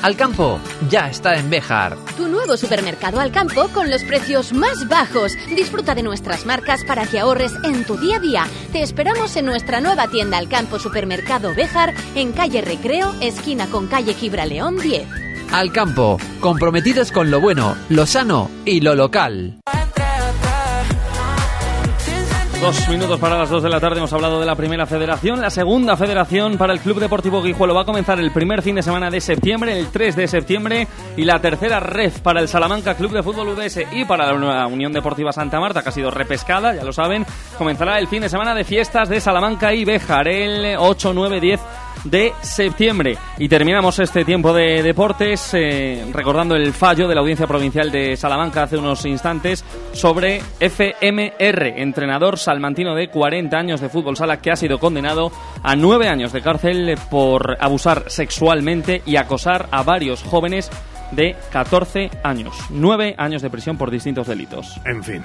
Alcampo ya está en Bejar. Tu nuevo supermercado Alcampo con los precios más bajos. Disfruta de nuestras marcas para que ahorres en tu día a día. Te esperamos en nuestra nueva tienda Alcampo Supermercado Bejar en calle Recreo, esquina con calle Gibraleón 10. Alcampo, comprometidos con lo bueno, lo sano y lo local. Dos minutos para las dos de la tarde hemos hablado de la primera federación. La segunda federación para el Club Deportivo Guijuelo va a comenzar el primer fin de semana de septiembre, el 3 de septiembre. Y la tercera red para el Salamanca Club de Fútbol UDS y para la Unión Deportiva Santa Marta, que ha sido repescada, ya lo saben, comenzará el fin de semana de fiestas de Salamanca y Bejar, el 8, 9, 10 de septiembre. Y terminamos este tiempo de deportes eh, recordando el fallo de la Audiencia Provincial de Salamanca hace unos instantes sobre FMR, entrenador salmantino de 40 años de fútbol sala que ha sido condenado a nueve años de cárcel por abusar sexualmente y acosar a varios jóvenes de 14 años. 9 años de prisión por distintos delitos. En fin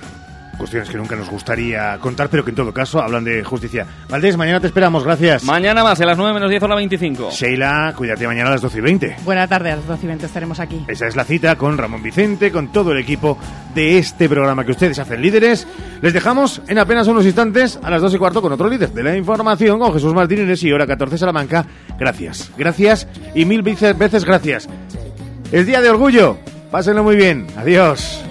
cuestiones que nunca nos gustaría contar, pero que en todo caso hablan de justicia. Valdés, mañana te esperamos, gracias. Mañana más, a las 9 menos 10 o la 25. Sheila, cuídate mañana a las 12 y 20. Buena tarde, a las 12 y 20 estaremos aquí. Esa es la cita con Ramón Vicente, con todo el equipo de este programa que ustedes hacen líderes. Les dejamos en apenas unos instantes a las 2 y cuarto con otro líder de la información, con Jesús Martínez y hora 14 Salamanca. Gracias, gracias y mil veces gracias. Es día de orgullo. Pásenlo muy bien. Adiós.